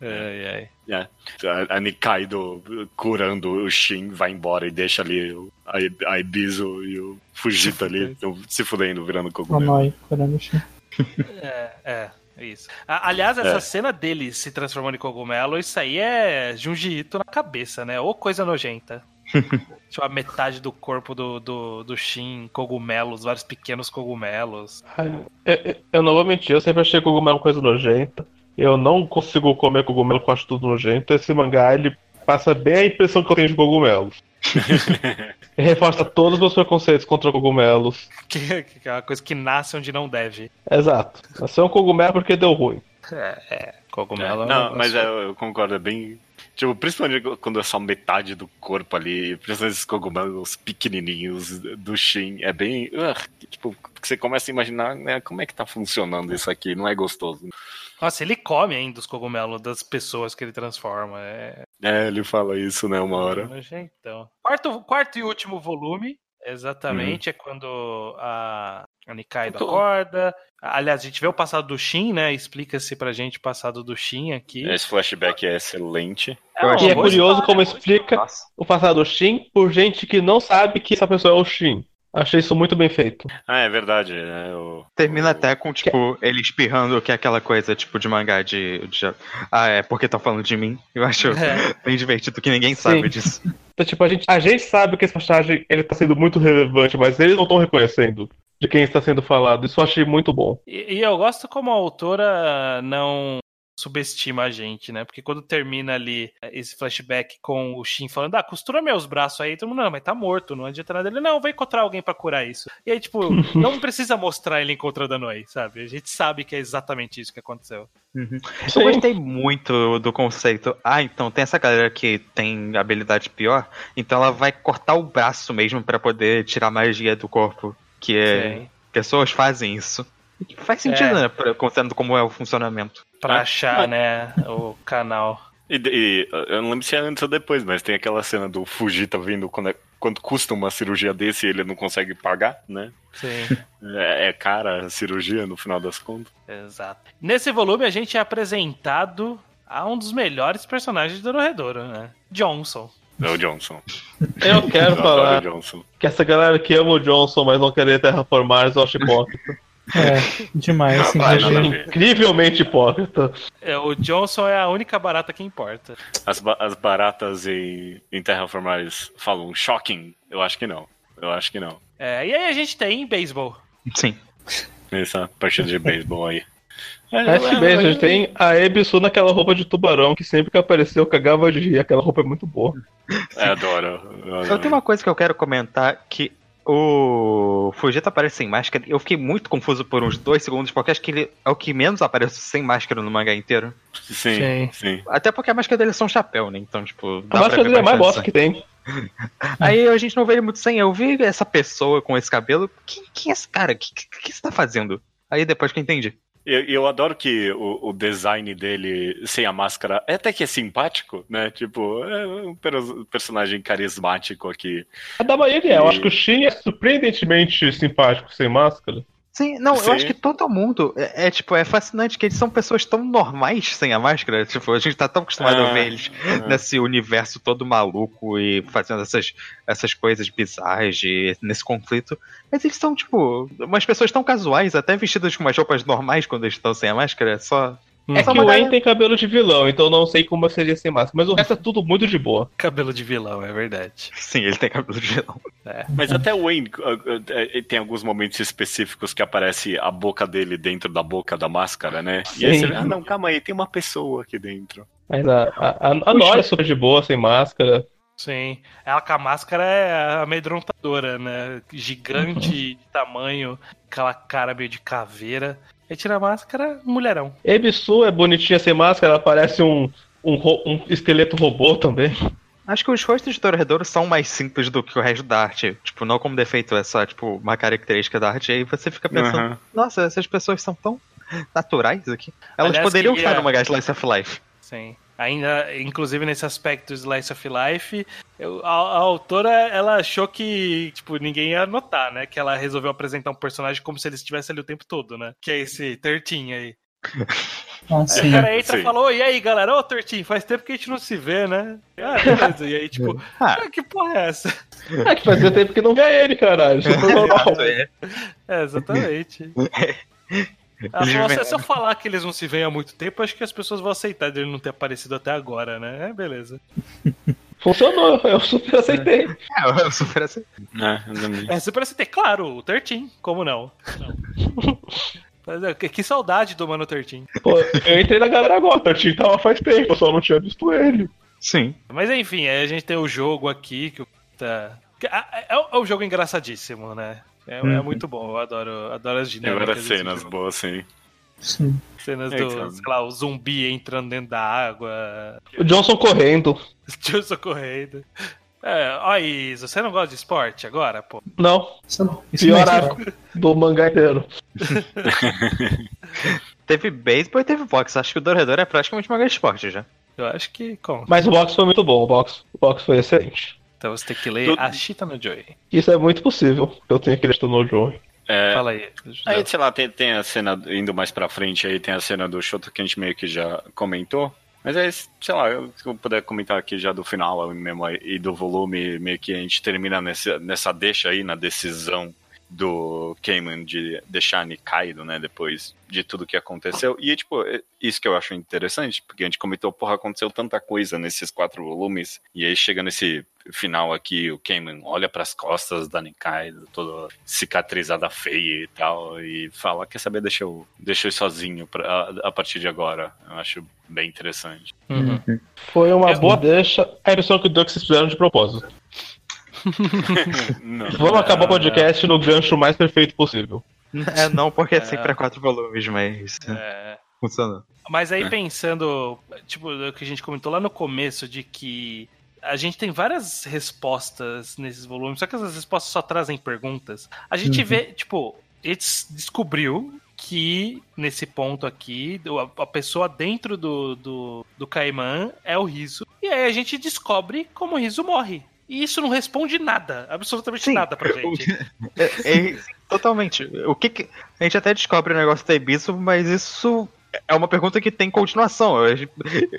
ai, ai. É, a, a Nikaido curando o Shin vai embora e deixa ali o- a, a Ibizo e o Fujita ali se fudendo, virando cogumelo. Noi, curando o Shin. É, é, isso. Aliás, essa É. cena dele se transformando em cogumelo, isso aí é Junji Ito na cabeça, né? Ou coisa nojenta. [LAUGHS] tipo, a metade do corpo do, do, do Shin, cogumelos, vários pequenos cogumelos. Ai, Eu, eu- eu não vou mentir, eu sempre achei cogumelo coisa nojenta. Eu não consigo comer cogumelo, porque eu acho tudo nojento. Esse mangá, ele passa bem a impressão que eu tenho de cogumelos. Reforça todos os meus preconceitos contra cogumelos. [LAUGHS] Que, que é uma coisa que nasce onde não deve. Exato. Nasceu um cogumelo porque deu ruim. É, é. Cogumelo. é um não, negócio- mas é, eu concordo, é bem. Tipo, principalmente quando é só metade do corpo ali, principalmente esses cogumelos pequenininhos do Shin, é bem. ugh, tipo, você começa a imaginar né, como é que tá funcionando isso aqui, não é gostoso. Nossa, ele come ainda os cogumelos das pessoas que ele transforma. É, É, ele fala isso, né, uma hora. Nojentão. Quarto, quarto e último volume, Uhum. exatamente, é quando a, a Nikaido Tô- acorda. Aliás, a gente vê o passado do Shin, né? Explica-se pra gente o passado do Shin aqui. Esse flashback é excelente. Achei E é curioso história, como explica o passado do Shin por gente que não sabe que essa pessoa é o Shin. Achei isso muito bem feito. Ah, é verdade. né? O- Termina o- até com, tipo, ele espirrando, que é aquela coisa, tipo, de mangá de. de- ah, é porque tá falando de mim. Eu acho É. bem divertido que ninguém sabe Sim. disso. Então, tipo, a gente, a gente sabe que esse personagem ele tá sendo muito relevante, mas eles não estão reconhecendo de quem está sendo falado. Isso eu achei muito bom. E, e eu gosto como a autora não subestima a gente, né? Porque quando termina ali esse flashback com o Shin falando, ah, costura meus braços aí, todo mundo, não, mas tá morto, não adianta nada. Ele, não, vai encontrar alguém pra curar isso. E aí, tipo, [LAUGHS] não precisa mostrar ele encontrando a Noi, sabe? A gente sabe que é exatamente isso que aconteceu. Uhum. Eu gostei muito do conceito. Ah, então tem essa galera que tem habilidade pior, então ela vai cortar o braço mesmo pra poder tirar magia do corpo. Que é. Pessoas fazem isso. Faz sentido, É. né? Considerando como é o funcionamento. Pra Ah, achar, né, o canal. E, e, eu não lembro se é antes ou depois, mas tem aquela cena do Fujita vindo quando, é- quanto custa uma cirurgia desse e ele não consegue pagar, né? Sim. [LAUGHS] É, é cara a cirurgia no final das contas. Exato. Nesse volume a gente é apresentado a um dos melhores personagens do Dororedoro, né? Johnson. É o Johnson. [LAUGHS] Eu quero Eu falar adoro o Johnson. que essa galera que ama o Johnson, mas não querer terraformar, eu acho hipócrita. É, demais, assim, Vai. Incrivelmente hipócrita. É, o Johnson é a única barata que importa. As, ba- as baratas em, em Terraformars falam shocking? Eu acho que não. Eu acho que não. É, e aí a gente tem beisebol. Sim. Essa partida de beisebol aí. Acho que bem, a gente tem a Ebisu naquela roupa de tubarão que sempre que apareceu eu cagava de rir. Aquela roupa é muito boa. É, adoro. Eu Eu adoro. tenho uma coisa que eu quero comentar que o Fujita aparece sem máscara. Eu fiquei muito confuso por uns dois segundos, porque acho que ele é o que menos aparece sem máscara no mangá inteiro. Sim, Sim. sim. Até porque a máscara dele é só um chapéu, né? Então, tipo. A máscara dele é mais bosta que tem. [LAUGHS] Aí a gente não vê ele muito sem. Eu vi essa pessoa com esse cabelo. Quem, quem é esse cara? O que, que, que você tá fazendo? Aí depois que eu entendi. Eu, eu adoro que o, o design dele sem a máscara é até que é simpático, né? Tipo, é um per- personagem carismático aqui. A da maioria é. Eu acho que o Shin é surpreendentemente simpático sem máscara. Sim, não, Sim. eu acho que todo mundo. É, é, tipo, é fascinante que eles são pessoas tão normais sem a máscara. Tipo, a gente tá tão acostumado a Ah, ver eles ah. nesse universo todo maluco e fazendo essas, essas coisas bizarras de, nesse conflito. Mas eles são, tipo, umas pessoas tão casuais, até vestidas com umas roupas normais quando eles estão sem a máscara. É só. É Só que o galera- tem cabelo de vilão, então eu não sei como seria sem máscara. Mas o resto é tudo muito de boa. Cabelo de vilão, é verdade. Sim, ele tem cabelo de vilão. Mas até o Wayne uh, uh, eh, tem alguns momentos específicos que aparece a boca dele dentro da boca da máscara, né? E aí Sim. você vê, ah, não, calma aí, tem uma pessoa aqui dentro. Mas a, a, a, a Nora é super de boa, sem máscara. Sim. Ela com a máscara é amedrontadora, né? Gigante [LAUGHS] de tamanho, aquela cara meio de caveira. Aí tira a máscara, mulherão. Ebisu é bonitinha sem máscara, ela parece um, um, um esqueleto robô também. Acho que os rostos de Torredouro são mais simples do que o resto da arte. Tipo, não como defeito, é só, tipo, uma característica da arte. E aí você fica pensando, Aham. nossa, essas pessoas são tão naturais aqui. Elas Aliás, poderiam estar no mangá Slice of Life. Sim. Ainda, inclusive nesse aspecto do Slice of Life, eu- a, a autora, ela achou que, tipo, ninguém ia notar, né? Que ela resolveu apresentar um personagem como se ele estivesse ali o tempo todo, né? Que é esse Tertinho aí. [LAUGHS] Ah, Aí sim. o cara entra e falou, e aí, galera? Ô, Tertinho, faz tempo que a gente não se vê, né? Ah, beleza. E aí, tipo, [LAUGHS] Ah. ah, que porra é essa? Ah, que fazia tempo que não vê ele, caralho. [LAUGHS] É. É, exatamente. Falou, vêm- "Se- eu falar que eles não se veem há muito tempo, acho que as pessoas vão aceitar dele não ter aparecido até agora, né? É, beleza. [LAUGHS] Funcionou, eu super aceitei. É, eu super assim. É. É, super ter, claro, o Tertin, como não? É, que, saudade do Mano Tertin. Pô, eu entrei na galera agora, o Tartinho tava faz tempo, eu só não tinha visto ele. Sim. Mas enfim, aí a gente tem o jogo aqui, que o- tá. ah, É, é um jogo engraçadíssimo, né? É, é Uhum. muito bom, eu adoro, adoro as Tem dinâmicas. desse cenas boas, sim. Sim. Cenas É, do, sei lá, o zumbi entrando dentro da água, O Johnson correndo. [LAUGHS] Johnson correndo. É, ó, Isa, você não gosta de esporte agora, pô? Não, Isso, não- isso pior não é do mangá inteiro. [LAUGHS] Teve beisebol e teve boxe. Acho que o Dorredor é praticamente mangá de esporte já. Eu acho que conta. Mas o box foi muito bom, o box, o box foi excelente. Então você tem que ler Tudo- a Chita no Joy. Isso é muito possível, eu tenho acreditado no Joey. É, Fala aí. Aí, sei lá, tem, tem a cena, indo mais pra frente aí, tem a cena do Shoto que a gente meio que já comentou. Mas é, sei lá, se eu puder comentar aqui já do final mesmo aí, e do volume, meio que a gente termina nessa, nessa deixa aí, na decisão do Cayman de deixar Nikaido, né, depois de tudo que aconteceu. E, tipo, é isso que eu acho interessante, porque a gente comentou, porra, aconteceu tanta coisa nesses quatro volumes, e aí chega nesse final aqui, o Cayman olha pras costas da Nikaido, toda cicatrizada feia e tal, e fala, quer saber, deixa eu, deixa eu ir sozinho pra, a, a partir de agora. Eu acho bem interessante. Uhum. Foi uma Eu- boa deixa. A impressão que deu que vocês fizeram de propósito. [LAUGHS] Não, Vamos acabar o podcast no gancho mais perfeito possível. É, não, porque é sempre a quatro volumes, mas É, funciona. Mas aí pensando, tipo, o que a gente comentou lá no começo de que a gente tem várias respostas nesses volumes, só que essas respostas só trazem perguntas. A gente Uhum. vê, tipo, eles descobriu que nesse ponto aqui, a pessoa dentro do, do, do Caimã é o Riso. E aí a gente descobre como o Riso morre. E isso não responde nada, absolutamente Sim. nada pra [LAUGHS] gente. É, é, totalmente. O que, que- A gente até descobre o negócio da Ibisu, mas isso é uma pergunta que tem continuação.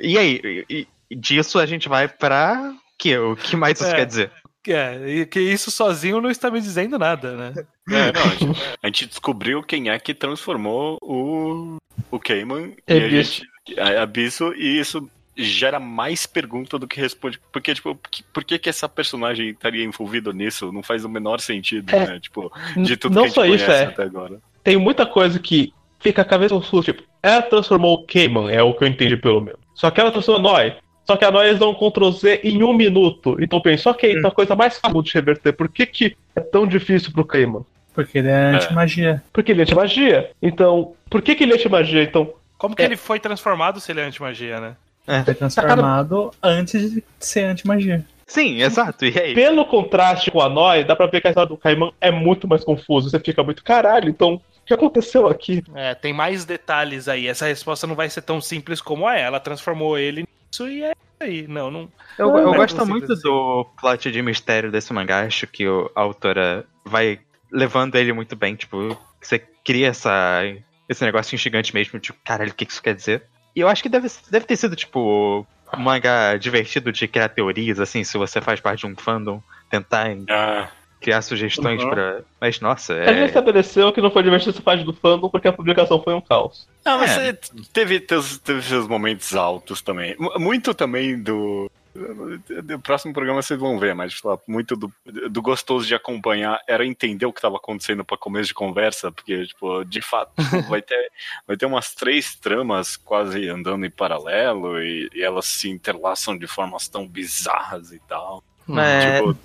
E aí? E- e disso a gente vai pra. Que, o que mais isso É. quer dizer? É, e que isso sozinho não está me dizendo nada, né? É, não, a, gente, a gente descobriu quem é que transformou o, o Cayman e a gente. A Abisso, e isso gera mais pergunta do que responde. Porque, tipo, por que, que, essa personagem estaria envolvida nisso? Não faz o menor sentido, É. né? Tipo, de tudo Não que a gente só isso, conhece é. até agora. Tem muita coisa que fica a cabeça confusa. Tipo, ela transformou o Cayman, é o que eu entendi pelo menos. Só que ela transformou a Noi. Só que a Noi eles dão um Ctrl Z em um minuto. Então pensa, ok, então a coisa mais fácil de reverter. Por que, que é tão difícil pro Cayman? Porque ele é anti-magia. Porque ele é anti-magia. Então, por que, que ele é anti-magia? Então, Como que É. ele foi transformado se ele é anti-magia, né? Foi transformado antes de ser anti-magia. Sim, exato. E aí? pelo contraste com a Noi, dá pra ver que a história do Cayman é muito mais confusa. Você fica muito, caralho, então, o que aconteceu aqui? É, tem mais detalhes aí. Essa resposta não vai ser tão simples como é. Ela transformou ele nisso e é isso aí. Não, não. Eu, Não eu é gosto muito simples do plot de mistério desse mangá. Acho que o- a autora vai levando ele muito bem. Tipo, você cria essa, esse negócio gigante mesmo. Tipo, caralho, o que isso quer dizer? E eu acho que deve, deve ter sido, tipo, um mangá divertido de criar teorias, assim, se você faz parte de um fandom, tentar Ah, criar sugestões Uhum. pra. Mas, nossa, A gente é. estabeleceu que não foi divertido essa parte do fandom porque a publicação foi um caos. Não, mas É. é, teve, teus- teve seus momentos altos também. M- Muito também do. [LAUGHS] Do próximo programa vocês vão ver, mas lá, muito do, do gostoso de acompanhar era entender o que estava acontecendo para começo de conversa, porque, tipo, de fato, [LAUGHS] vai ter, vai ter umas três tramas quase andando em paralelo e, e elas se interlaçam de formas tão bizarras e tal. É. Tipo,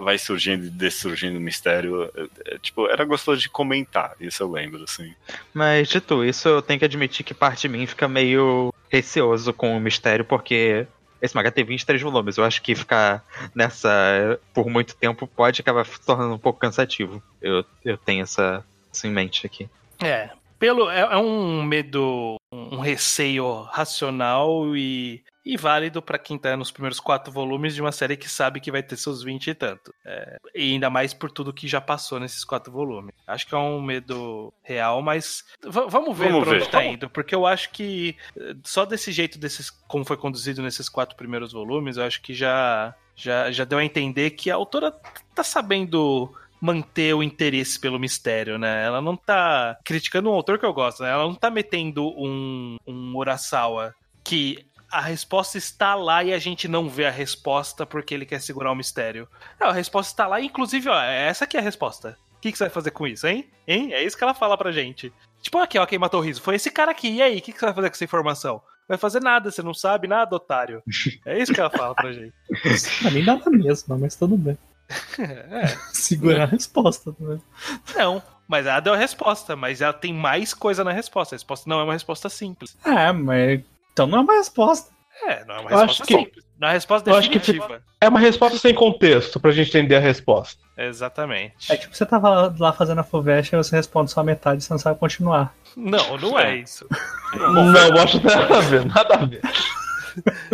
vai- surgindo e dessurgindo o mistério. eh, eh, Tipo, era gostoso de comentar, isso eu lembro, assim. Mas, dito isso, eu tenho que admitir que parte de mim fica meio receoso com o mistério, porque esse mangá tem 23 volumes. Eu acho que ficar nessa por muito tempo pode acabar se tornando um pouco cansativo. Eu, eu tenho essa, isso em mente aqui. É. Pelo, é, é um medo, um receio racional e, e válido pra quem tá nos primeiros quatro volumes de uma série que sabe que vai ter seus 20 e tanto. É, e ainda mais por tudo que já passou nesses quatro volumes. Acho que é um medo real, mas vamos ver Vamos pra onde ver. tá indo. Porque eu acho que eh, só desse jeito, desses, como foi conduzido nesses quatro primeiros volumes, eu acho que já, já, já deu a entender que a autora tá sabendo manter o interesse pelo mistério, né? Ela não tá criticando um autor que eu gosto, né? Ela não tá metendo um, um Urasawa que a resposta está lá e a gente não vê a resposta porque ele quer segurar o mistério. Não, a resposta está lá, inclusive, ó, essa aqui é a resposta. O que, que você vai fazer com isso, hein? Hein? É isso que ela fala pra gente. Tipo, aqui, ó, quem matou o riso. Foi esse cara aqui. E aí, o que, que você vai fazer com essa informação? Vai fazer nada, você não sabe nada, otário. É isso que ela fala pra gente. [LAUGHS] Pra mim nada mesmo, mas tudo bem. [LAUGHS] É. [LAUGHS] Segurar a resposta. Né? Não, mas ela deu a resposta, mas ela tem mais coisa na resposta. A resposta não é uma resposta simples. É, mas. Então não é uma resposta. É, não é uma Eu resposta acho que- simples. Não é uma resposta acho que definitiva. É uma resposta sem contexto pra gente entender a resposta. Exatamente. É tipo você tava lá fazendo a FUVEST e você responde só a metade e você não sabe continuar. Não, não é isso. Não, eu acho nada a ver, nada a ver.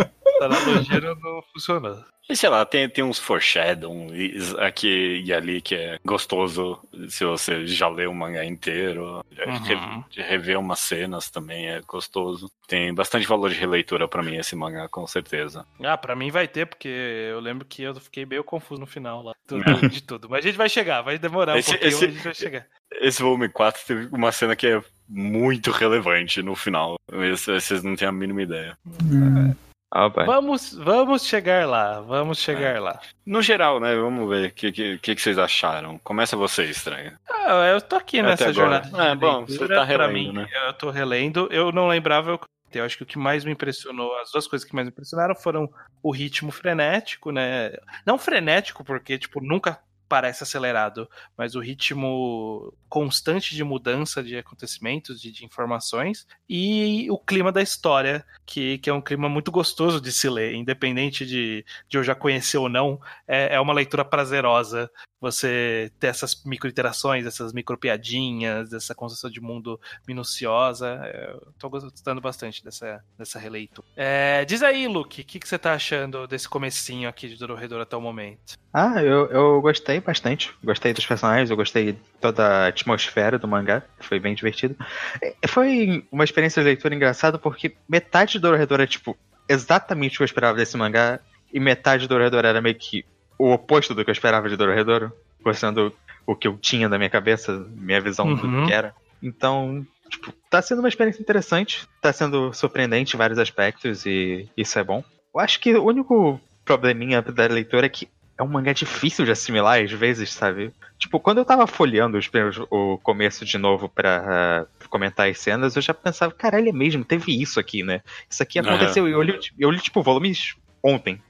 [LAUGHS] essa analogia não, não funcionou. E sei lá, tem, tem uns foreshadows aqui e ali que é gostoso se você já leu o mangá inteiro. Uhum. Re- Rever umas cenas também é gostoso. Tem bastante valor de releitura pra mim esse mangá, com certeza. Ah, pra mim vai ter, porque eu lembro que eu fiquei meio confuso no final lá. tudo- de tudo. Mas a gente vai chegar, vai demorar um Esse- pouquinho, esse- mas a gente vai chegar. Esse volume 4 teve uma cena que é muito relevante no final. Esse- Vocês não têm a mínima ideia. Hum, Ah. Vamos, vamos chegar lá, vamos chegar lá. No geral, né? Vamos ver o que, que, que vocês acharam. Começa você, estranho. Ah, eu tô aqui Até nessa agora. jornada. É, bom, você tá relendo, mim, né? Eu tô relendo. Eu não lembrava. Eu, eu acho que o que mais me impressionou, as duas coisas que mais me impressionaram foram o ritmo frenético, né? Não frenético, porque, tipo, nunca parece acelerado, mas o ritmo constante de mudança de acontecimentos, de, de informações, e o clima da história, que, que é um clima muito gostoso de se ler, independente de, de eu já conhecer ou não, é, é uma leitura prazerosa você ter essas micro-interações, essas micro-piadinhas, essa construção de mundo minuciosa. É, Eu tô gostando bastante dessa, dessa releitura. É, diz aí, Luke, o que, que você tá achando desse comecinho aqui de Dororedor até o momento? Ah, eu, eu gostei bastante. Gostei dos personagens, eu gostei de toda a atmosfera do mangá. Foi bem divertido. É, Foi uma experiência de leitura engraçada porque metade do Dororedor é, tipo, exatamente o que eu esperava desse mangá. E metade do Dororedor era meio que o oposto do que eu esperava de Dororedor. Gostando o que eu tinha na minha cabeça, minha visão Uhum. do que era. Então, tipo, tá sendo uma experiência interessante. Tá sendo surpreendente em vários aspectos e isso é bom. Eu acho que o único probleminha da leitura é que é um mangá difícil de assimilar às vezes, sabe? Tipo, quando eu tava folheando os primeiros, o começo de novo pra ah, comentar as cenas, eu já pensava, caralho, é mesmo, teve isso aqui, né? Isso aqui aconteceu. E eu li, eu li, tipo, volumes ontem.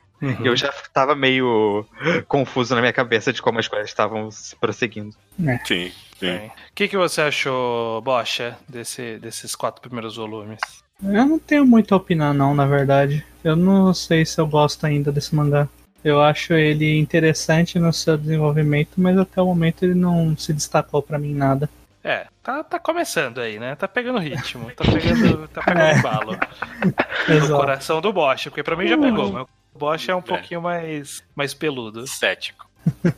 E eu já tava meio confuso na minha cabeça de como as coisas estavam se prosseguindo. Sim, sim. Bem, O que, que você achou, Bocha, desse, desses quatro primeiros volumes? Eu não tenho muito a opinar, não, na verdade. Eu não sei se eu gosto ainda desse mangá. Eu acho ele interessante no seu desenvolvimento, mas até o momento ele não se destacou pra mim nada. É, tá, tá começando aí, né? Tá pegando ritmo, tá pegando, tá pegando [LAUGHS] É. embalo. [LAUGHS] No Exato. coração do Bosch, porque pra mim já pegou, Uhum. mas Bosch é um pouquinho mais, mais peludo. Cético. [LAUGHS]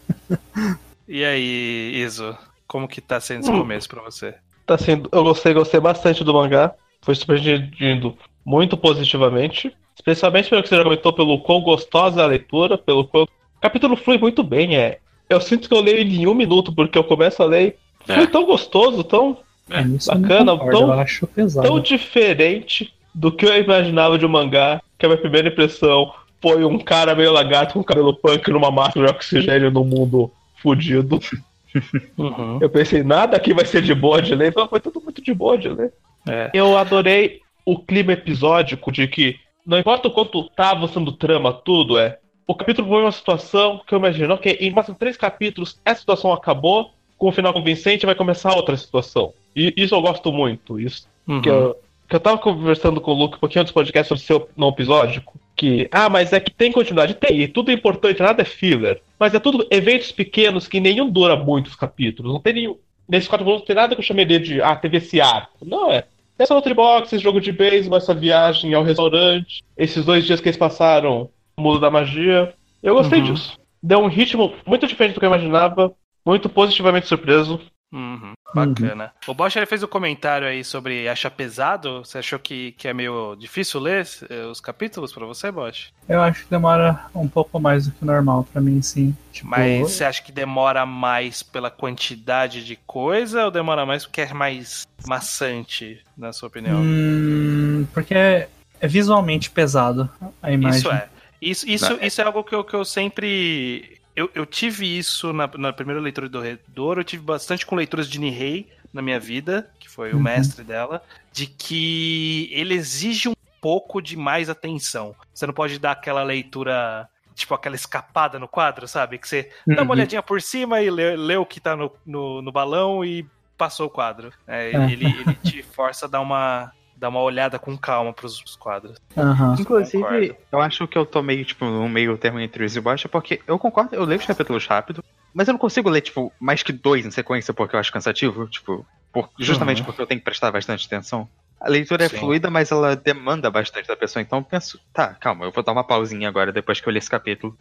E aí, Iso, como que tá sendo esse Hum. começo pra você? Tá sendo, eu gostei, gostei bastante do mangá. Foi surpreendido muito positivamente. Especialmente pelo que você já comentou, pelo quão gostosa é a leitura, pelo quão. O capítulo flui muito bem, é. Eu sinto que eu leio ele em um minuto, porque eu começo a ler. e Foi É. tão gostoso, tão, É, bacana, concordo, tão- eu acho pesado. tão diferente do que eu imaginava de um mangá, que a minha primeira impressão foi um cara meio lagarto com cabelo punk numa máscara de oxigênio no mundo fudido. [LAUGHS] Uhum. Eu pensei, nada aqui vai ser de boa de ler, foi tudo muito de boa de ler. É. Eu adorei o clima episódico de que, não importa o quanto tá avançando trama, tudo é. O capítulo foi uma situação que eu imagino, ok, em máximo três capítulos, essa situação acabou, com o final convincente vai começar outra situação. E isso eu gosto muito. Isso Uhum. que eu, que eu tava conversando com o Luke um pouquinho antes do podcast sobre seu não episódico. Que, ah, mas é que tem continuidade. Tem, e tudo é importante, nada é filler. Mas é tudo eventos pequenos que nenhum dura muitos capítulos. Não tem nenhum. Nesses quatro volumes não tem nada que eu chameria de, ah, teve esse arco. Não, é. Essa Nutribox, esse jogo de beisebol, essa viagem ao restaurante, esses dois dias que eles passaram no mundo da magia. Eu gostei Uhum. disso. Deu um ritmo muito diferente do que eu imaginava. Muito positivamente surpreso. Uhum, bacana. O Bosch ele fez um comentário aí sobre achar pesado. Você achou que, que é meio difícil ler eh, os capítulos pra você, Bosch? Eu acho que demora um pouco mais do que normal pra mim, sim. Tipo, Mas você acha que demora mais pela quantidade de coisa ou demora mais porque é mais maçante, na sua opinião? hum, porque é, é visualmente pesado a imagem. Isso é. Isso, isso, Não, é- isso é algo que eu, que eu sempre. Eu, eu tive isso na, na primeira leitura do Redor, eu tive bastante com leituras de Nihei na minha vida, que foi o Uhum. mestre dela, de que ele exige um pouco de mais atenção. Você não pode dar aquela leitura, tipo aquela escapada no quadro, sabe? Que você dá uma Uhum. olhadinha por cima e lê, lê o que tá no, no, no balão e passou o quadro. É, É. ele, ele te força a dar uma, dar uma olhada com calma pros quadros. Aham. Inclusive, Concordo. eu acho que eu tô meio, tipo, no meio termo entre os e baixo, porque eu concordo, eu leio os capítulos rápido, mas eu não consigo ler, tipo, mais que dois em sequência porque eu acho cansativo, tipo, por- justamente Uhum. porque eu tenho que prestar bastante atenção. A leitura Sim. é fluida, mas ela demanda bastante da pessoa. Então eu penso, tá, calma, eu vou dar uma pausinha agora depois que eu li esse capítulo.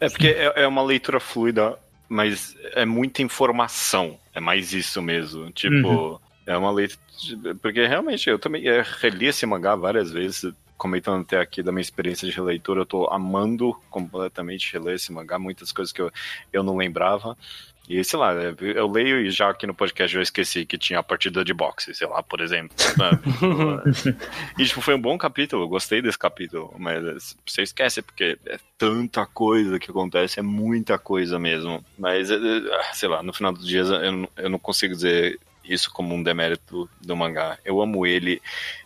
É porque é, é uma leitura fluida, mas é muita informação. É mais isso mesmo. Tipo, é uma leitura. Porque realmente eu também é, reli esse mangá várias vezes. Comentando até aqui da minha experiência de releitura, eu tô amando completamente reler esse mangá, muitas coisas que eu, eu não lembrava. E sei lá, eu leio e já aqui no podcast eu esqueci que tinha a partida de boxe, sei lá, por exemplo. [LAUGHS] e tipo, foi um bom capítulo, eu gostei desse capítulo, mas você esquece porque é tanta coisa que acontece, é muita coisa mesmo. Mas, é, é, sei lá, no final dos dias eu, eu não consigo dizer isso como um demérito do mangá. Eu amo ele,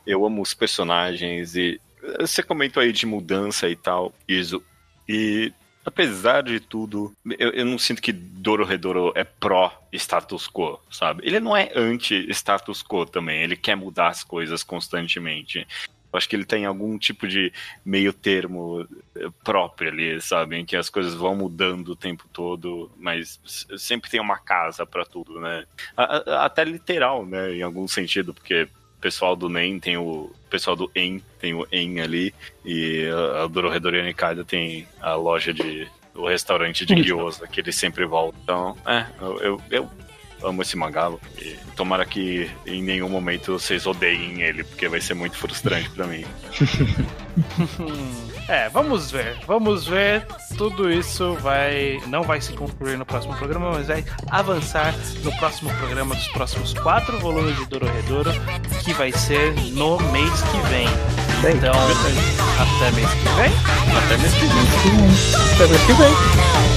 eu amo os personagens e você comentou aí de mudança e tal, Iso. E apesar de tudo, eu, eu não sinto que Dororedoro é pró-status quo, sabe? Ele não é anti-status quo também, ele quer mudar as coisas constantemente. Eu acho que ele tem algum tipo de meio termo eh, próprio ali, sabe? Em que as coisas vão mudando o tempo todo, mas sempre tem uma casa pra tudo, né? Até literal, né? Em algum sentido, porque o pessoal do NEM tem o. o pessoal do EN tem o EN ali, e a, a Dororedoro Nikaido tem a loja de. o restaurante de gyoza que ele sempre volta. Então, é, eu, eu, eu amo esse mangá. E tomara que em nenhum momento vocês odeiem ele, porque vai ser muito frustrante pra mim. [LAUGHS] É, vamos ver. Vamos ver. Tudo isso vai. Não vai se concluir no próximo programa, mas vai avançar no próximo programa dos próximos quatro volumes de Dororedoro, que vai ser no mês que vem. Então, até mês que vem. Até mês que vem. Até mês que vem.